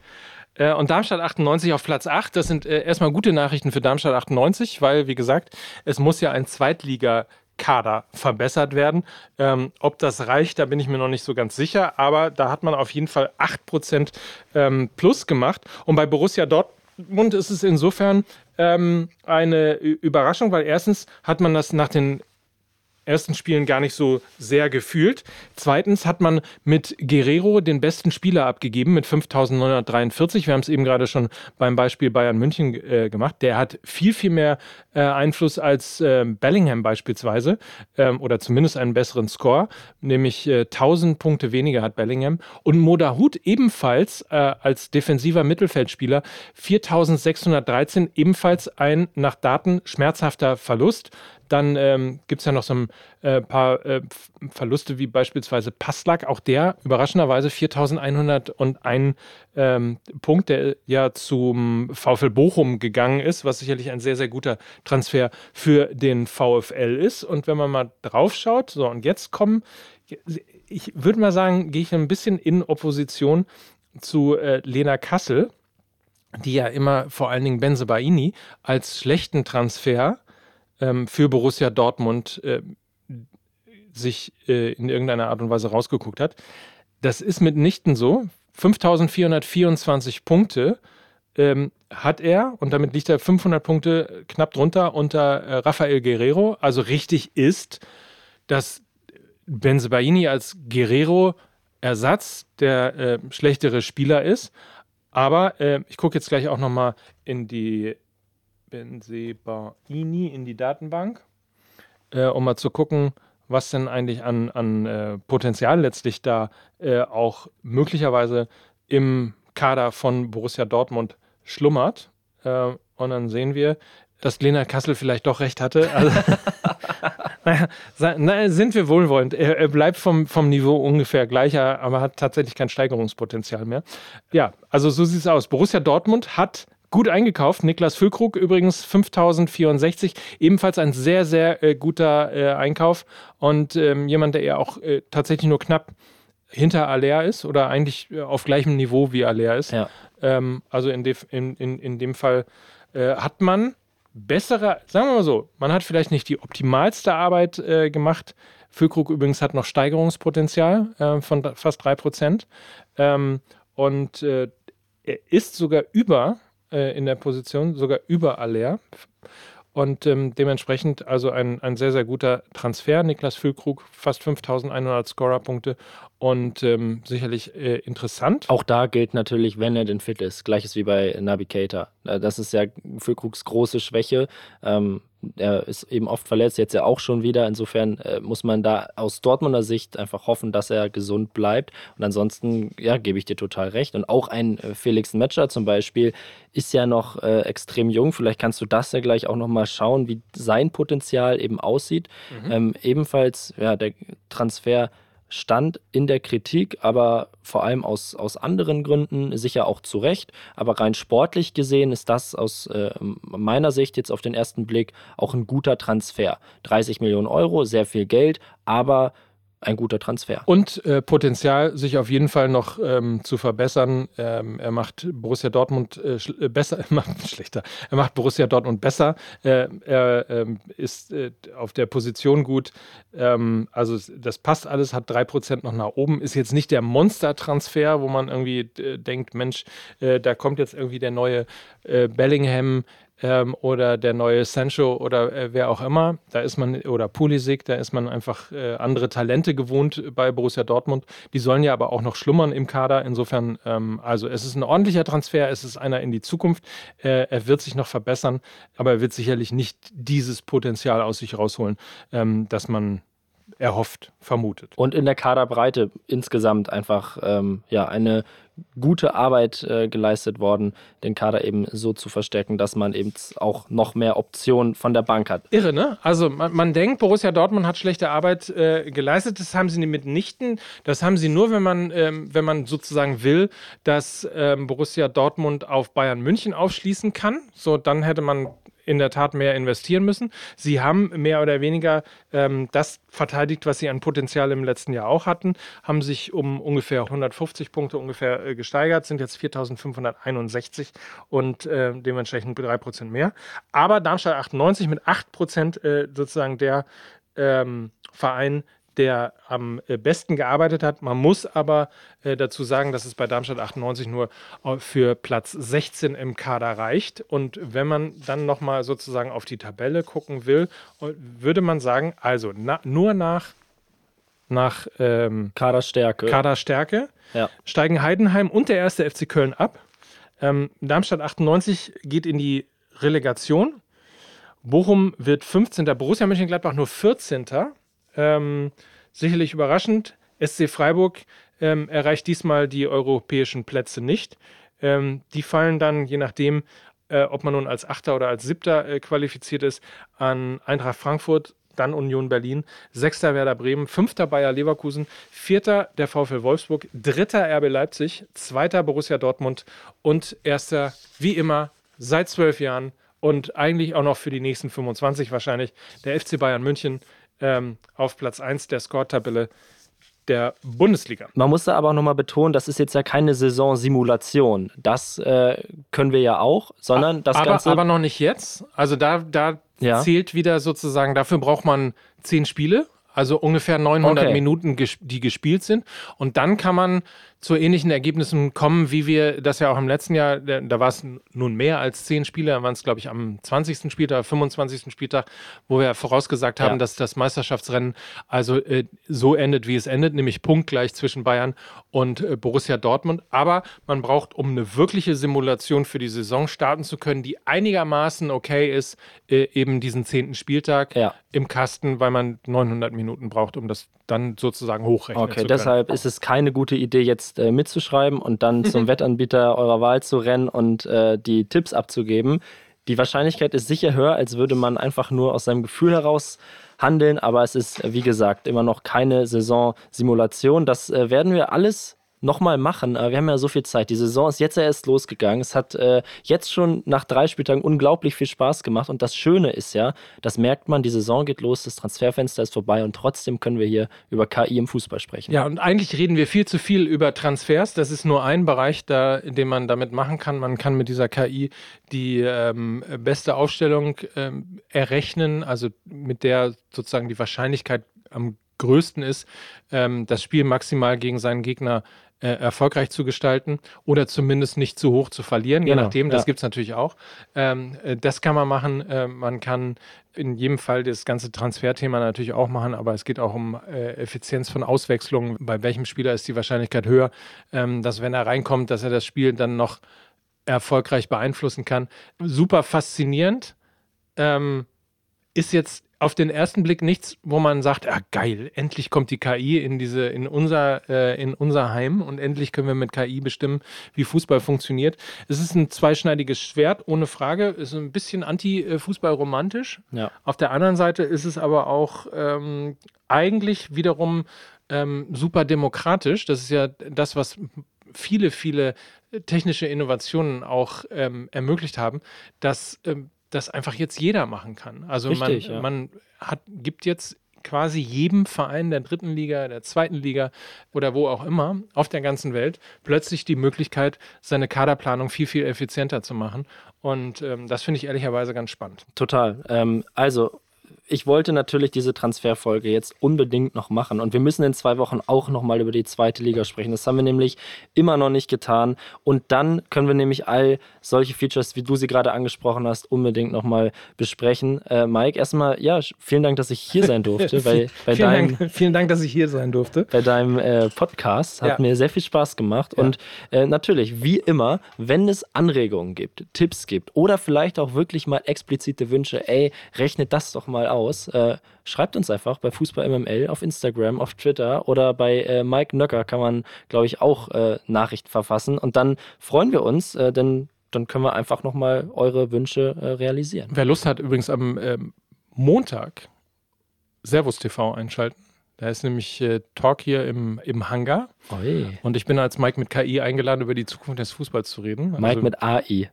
Äh, und Darmstadt 98 auf Platz 8. Das sind äh, erstmal gute Nachrichten für Darmstadt 98, weil, wie gesagt, es muss ja ein Zweitliga- Kader verbessert werden. Ähm, ob das reicht, da bin ich mir noch nicht so ganz sicher, aber da hat man auf jeden Fall 8% ähm, plus gemacht. Und bei Borussia Dortmund ist es insofern ähm, eine Überraschung, weil erstens hat man das nach den ersten Spielen gar nicht so sehr gefühlt. Zweitens hat man mit Guerrero den besten Spieler abgegeben mit 5943. Wir haben es eben gerade schon beim Beispiel Bayern München äh, gemacht. Der hat viel, viel mehr äh, Einfluss als äh, Bellingham beispielsweise ähm, oder zumindest einen besseren Score, nämlich 1000 äh, Punkte weniger hat Bellingham. Und Modahut ebenfalls äh, als defensiver Mittelfeldspieler 4613, ebenfalls ein nach Daten schmerzhafter Verlust. Dann ähm, gibt es ja noch so ein äh, paar äh, Verluste wie beispielsweise Passlack. Auch der überraschenderweise 4101 ähm, Punkt, der ja zum VfL Bochum gegangen ist, was sicherlich ein sehr, sehr guter Transfer für den VfL ist. Und wenn man mal drauf schaut, so und jetzt kommen, ich würde mal sagen, gehe ich ein bisschen in Opposition zu äh, Lena Kassel die ja immer vor allen Dingen Benze Baini als schlechten Transfer ähm, für Borussia Dortmund äh, sich äh, in irgendeiner Art und Weise rausgeguckt hat. Das ist mitnichten so. 5424 Punkte ähm, hat er und damit liegt er 500 Punkte knapp drunter unter äh, Rafael Guerrero. Also richtig ist, dass Benzebaini als Guerrero Ersatz der äh, schlechtere Spieler ist. Aber äh, ich gucke jetzt gleich auch nochmal in die Benzebaini in die Datenbank, äh, um mal zu gucken, was denn eigentlich an, an äh, Potenzial letztlich da äh, auch möglicherweise im Kader von Borussia Dortmund schlummert. Äh, und dann sehen wir, dass Lena Kassel vielleicht doch recht hatte. Also, naja, sind wir wohlwollend. Er, er, bleibt vom, vom Niveau ungefähr gleicher, aber hat tatsächlich kein Steigerungspotenzial mehr. Ja, also so sieht es aus. Borussia Dortmund hat Gut eingekauft. Niklas Füllkrug übrigens 5064. Ebenfalls ein sehr, sehr äh, guter äh, Einkauf und ähm, jemand, der ja auch äh, tatsächlich nur knapp hinter Aller ist oder eigentlich äh, auf gleichem Niveau wie Aller ist. Ja. Ähm, also in, in, in, in dem Fall äh, hat man bessere, sagen wir mal so, man hat vielleicht nicht die optimalste Arbeit äh, gemacht. Füllkrug übrigens hat noch Steigerungspotenzial von fast 3%. Ähm, und er ist sogar über äh, in der Position, sogar über Aller. Und ähm, dementsprechend also ein, ein sehr, sehr guter Transfer. Niklas Füllkrug, fast 5100 Scorerpunkte und ähm, sicherlich äh, interessant. Auch da gilt natürlich, wenn er denn fit ist. Gleiches wie bei Navigator. Äh, das ist ja Füllkrugs große Schwäche. Ähm, er ist eben oft verletzt, jetzt ja auch schon wieder. Insofern äh, muss man da aus Dortmunder Sicht einfach hoffen, dass er gesund bleibt. Und ansonsten, ja, gebe ich dir total recht. Und auch ein äh, Felix Metscher zum Beispiel ist ja noch äh, extrem jung. Vielleicht kannst du das ja gleich auch nochmal schauen, wie sein Potenzial eben aussieht. Mhm. Ähm, ebenfalls, ja, der Transfer stand in der Kritik, aber vor allem aus, aus anderen Gründen, sicher auch zu Recht. Aber rein sportlich gesehen ist das aus äh, meiner Sicht jetzt auf den ersten Blick auch ein guter Transfer. 30 Millionen Euro, sehr viel Geld, aber ein guter Transfer. Und äh, Potenzial, sich auf jeden Fall noch ähm, zu verbessern. Ähm, er macht Borussia Dortmund äh, äh besser, er macht schlechter. Er macht Borussia Dortmund besser. Äh, er ähm, ist äh, auf der Position gut. Ähm, also das passt alles, hat drei Prozent noch nach oben. Ist jetzt nicht der Monster-Transfer, wo man irgendwie äh, denkt, Mensch, da kommt jetzt irgendwie der neue Bellingham ähm, oder der neue Sancho oder äh, wer auch immer. Da ist man, oder Pulisic, da ist man einfach äh, andere Talente gewohnt bei Borussia Dortmund. Die sollen ja aber auch noch schlummern im Kader. Insofern, ähm, also es ist ein ordentlicher Transfer, es ist einer in die Zukunft. Äh, er wird sich noch verbessern, aber er wird sicherlich nicht dieses Potenzial aus sich rausholen, ähm, dass man erhofft, vermutet. Und in der Kaderbreite insgesamt einfach ähm, ja, eine gute Arbeit äh, geleistet worden, den Kader eben so zu verstärken, dass man eben auch noch mehr Optionen von der Bank hat. Irre, ne? Also man, man denkt, Borussia Dortmund hat schlechte Arbeit äh, geleistet. Das haben sie mitnichten. Das haben sie nur, wenn man, ähm, wenn man sozusagen will, dass ähm, Borussia Dortmund auf Bayern München aufschließen kann. So, dann hätte man in der Tat mehr investieren müssen. Sie haben mehr oder weniger ähm, das verteidigt, was sie an Potenzial im letzten Jahr auch hatten, haben sich um ungefähr 150 Punkte ungefähr äh, gesteigert, sind jetzt 4.561 und äh, dementsprechend 3% mehr. Aber Darmstadt 98 mit 8% äh, sozusagen der ähm, Verein, der am äh, besten gearbeitet hat. Man muss aber äh, dazu sagen, dass es bei Darmstadt 98 nur äh, für Platz 16 im Kader reicht. Und wenn man dann nochmal sozusagen auf die Tabelle gucken will, würde man sagen, also na, nur nach, nach ähm, Kaderstärke, Kaderstärke ja. steigen Heidenheim und der erste FC Köln ab. Ähm, Darmstadt 98 geht in die Relegation. Bochum wird 15. Borussia Mönchengladbach nur 14. Ähm, sicherlich überraschend. SC Freiburg ähm, erreicht diesmal die europäischen Plätze nicht. Ähm, die fallen dann, je nachdem, äh, ob man nun als Achter oder als Siebter äh, qualifiziert ist, an Eintracht Frankfurt, dann Union Berlin, Sechster Werder Bremen, Fünfter Bayer Leverkusen, Vierter der VfL Wolfsburg, Dritter RB Leipzig, Zweiter Borussia Dortmund und Erster, wie immer, seit zwölf Jahren und eigentlich auch noch für die nächsten 25 wahrscheinlich, der FC Bayern München ähm, auf Platz 1 der Score-Tabelle der Bundesliga. Man muss da aber auch nochmal betonen, das ist jetzt ja keine Saisonsimulation. Das äh, können wir ja auch, sondern das aber, Ganze. Aber noch nicht jetzt. Also da, da ja. zählt wieder sozusagen, dafür braucht man zehn Spiele, also ungefähr 900 okay. Minuten, die gespielt sind. Und dann kann man zu ähnlichen Ergebnissen kommen, wie wir das ja auch im letzten Jahr, da war es nun mehr als zehn Spiele, da waren es, glaube ich, am 20. Spieltag, 25. Spieltag, wo wir vorausgesagt haben, ja. dass das Meisterschaftsrennen also äh, so endet, wie es endet, nämlich punktgleich zwischen Bayern und äh, Borussia Dortmund. Aber man braucht, um eine wirkliche Simulation für die Saison starten zu können, die einigermaßen okay ist, äh, eben diesen zehnten Spieltag ja. im Kasten, weil man 900 Minuten braucht, um das dann sozusagen hochrechnen okay, zu können. Okay, deshalb ist es keine gute Idee, jetzt äh, mitzuschreiben und dann zum Wettanbieter eurer Wahl zu rennen und äh, die Tipps abzugeben. Die Wahrscheinlichkeit ist sicher höher, als würde man einfach nur aus seinem Gefühl heraus handeln, aber es ist, wie gesagt, immer noch keine Saisonsimulation. Das äh, werden wir alles nochmal machen. wir haben ja so viel Zeit. Die Saison ist jetzt erst losgegangen. Es hat äh, jetzt schon nach drei Spieltagen unglaublich viel Spaß gemacht. Und das Schöne ist ja, das merkt man, die Saison geht los, das Transferfenster ist vorbei und trotzdem können wir hier über KI im Fußball sprechen. Ja, und eigentlich reden wir viel zu viel über Transfers. Das ist nur ein Bereich, da, in dem man damit machen kann. Man kann mit dieser KI die ähm, beste Aufstellung ähm, errechnen, also mit der sozusagen die Wahrscheinlichkeit am größten ist, ähm, das Spiel maximal gegen seinen Gegner äh, erfolgreich zu gestalten oder zumindest nicht zu hoch zu verlieren, je Genau, nachdem, das ja. gibt es natürlich auch. Ähm, äh, das kann man machen. Äh, man kann in jedem Fall das ganze Transferthema natürlich auch machen, aber es geht auch um äh, Effizienz von Auswechslungen. Bei welchem Spieler ist die Wahrscheinlichkeit höher, ähm, dass wenn er reinkommt, dass er das Spiel dann noch erfolgreich beeinflussen kann. Super faszinierend. Ähm, ist jetzt auf den ersten Blick nichts, wo man sagt, ah geil, endlich kommt die KI in diese, in unser, äh, in unser Heim und endlich können wir mit KI bestimmen, wie Fußball funktioniert. Es ist ein zweischneidiges Schwert, ohne Frage. Es ist ein bisschen anti-Fußball romantisch. Ja. Auf der anderen Seite ist es aber auch ähm, eigentlich wiederum ähm, super demokratisch. Das ist ja das, was viele, viele technische Innovationen auch ähm, ermöglicht haben, dass ähm, das einfach jetzt jeder machen kann. Also Richtig, man, ja. man hat, gibt jetzt quasi jedem Verein der dritten Liga, der zweiten Liga oder wo auch immer auf der ganzen Welt plötzlich die Möglichkeit, seine Kaderplanung viel, viel effizienter zu machen. Und ähm, das finde ich ehrlicherweise ganz spannend. Total. Ähm, also, ich wollte natürlich diese Transferfolge jetzt unbedingt noch machen und wir müssen in zwei Wochen auch nochmal über die zweite Liga sprechen. Das haben wir nämlich immer noch nicht getan und dann können wir nämlich all solche Features, wie du sie gerade angesprochen hast, unbedingt nochmal besprechen. Äh, Mike, erstmal, ja, vielen Dank, dass ich hier sein durfte bei, bei vielen, deinem Dank, vielen Dank, dass ich hier sein durfte. bei deinem äh, Podcast. Hat Ja. mir sehr viel Spaß gemacht. Ja. Und äh, natürlich, wie immer, wenn es Anregungen gibt, Tipps gibt oder vielleicht auch wirklich mal explizite Wünsche, ey, rechnet das doch mal aus. Äh, schreibt uns einfach bei Fußball MML auf Instagram, auf Twitter oder bei äh, Mike Nöcker kann man, glaube ich, auch äh, Nachrichten verfassen. Und dann freuen wir uns, äh, denn dann können wir einfach nochmal eure Wünsche äh, realisieren. Wer Lust hat, übrigens am ähm, Montag Servus TV einschalten. Da ist nämlich äh, Talk hier im, im Hangar. Oi. Und ich bin als Mike mit KI eingeladen, über die Zukunft des Fußballs zu reden. Mike mit AI.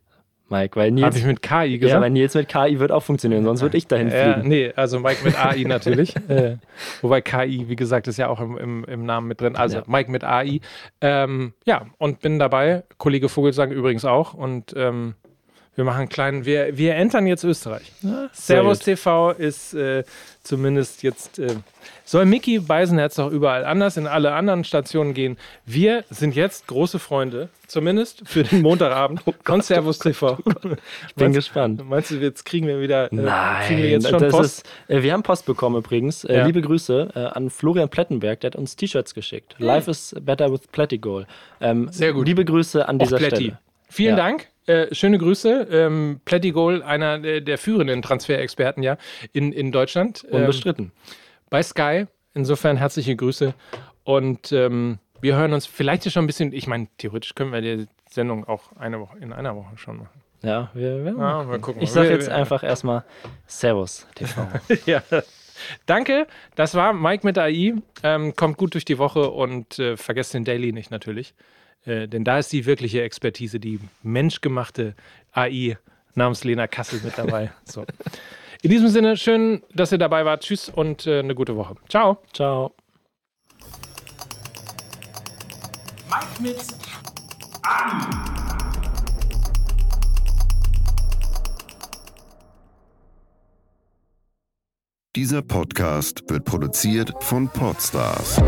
Mike, weil Nils, Habe ich mit KI ja, gesagt? weil Nils mit KI wird auch funktionieren, sonst würde ich dahin Ja, fliegen. nee, also Mike mit AI natürlich. äh, wobei KI, wie gesagt, ist ja auch im, im, im Namen mit drin. Also Ja. Mike mit AI. Ähm, ja, und bin dabei. Kollege Vogelsang übrigens auch. Und ähm, wir machen einen kleinen, wir, wir entern jetzt Österreich. Servus gut. TV ist äh, zumindest jetzt, äh, soll Mickey Beisenherz auch überall anders in alle anderen Stationen gehen. Wir sind jetzt große Freunde, zumindest für den Montagabend von Servus TV. Ich bin Meinst- gespannt. Meinst du, jetzt kriegen wir wieder, äh, Nein, wir jetzt schon das Post? Ist, äh, wir haben Post bekommen übrigens. Äh, Ja. Liebe Grüße äh, an Florian Plettenberg, der hat uns T-Shirts geschickt. Life is better with Plettigol. Ähm, Sehr gut. Liebe Grüße an dieser. Stelle. Vielen Ja. Dank. Äh, schöne Grüße. Ähm, Plettigol, einer der, der führenden Transferexperten ja in, in Deutschland. Ähm, Unbestritten. bei Sky. Insofern herzliche Grüße. Und ähm, wir hören uns vielleicht ja schon ein bisschen, ich meine, theoretisch können wir die Sendung auch eine Woche, in einer Woche schon machen. Ja, wir, wir Ja, mal gucken. Ich sage jetzt wir- einfach erstmal Servus TV. ja. Danke, das war Mike mit AI. Ähm, kommt gut durch die Woche und äh, vergesst den Daily nicht natürlich. Äh, denn da ist die wirkliche Expertise, die menschgemachte AI namens Lena Kassel mit dabei. So. In diesem Sinne, schön, dass ihr dabei wart. Tschüss und äh, eine gute Woche. Ciao. Ciao. Mike mit Dieser Podcast wird produziert von Podstars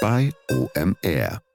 bei OMR.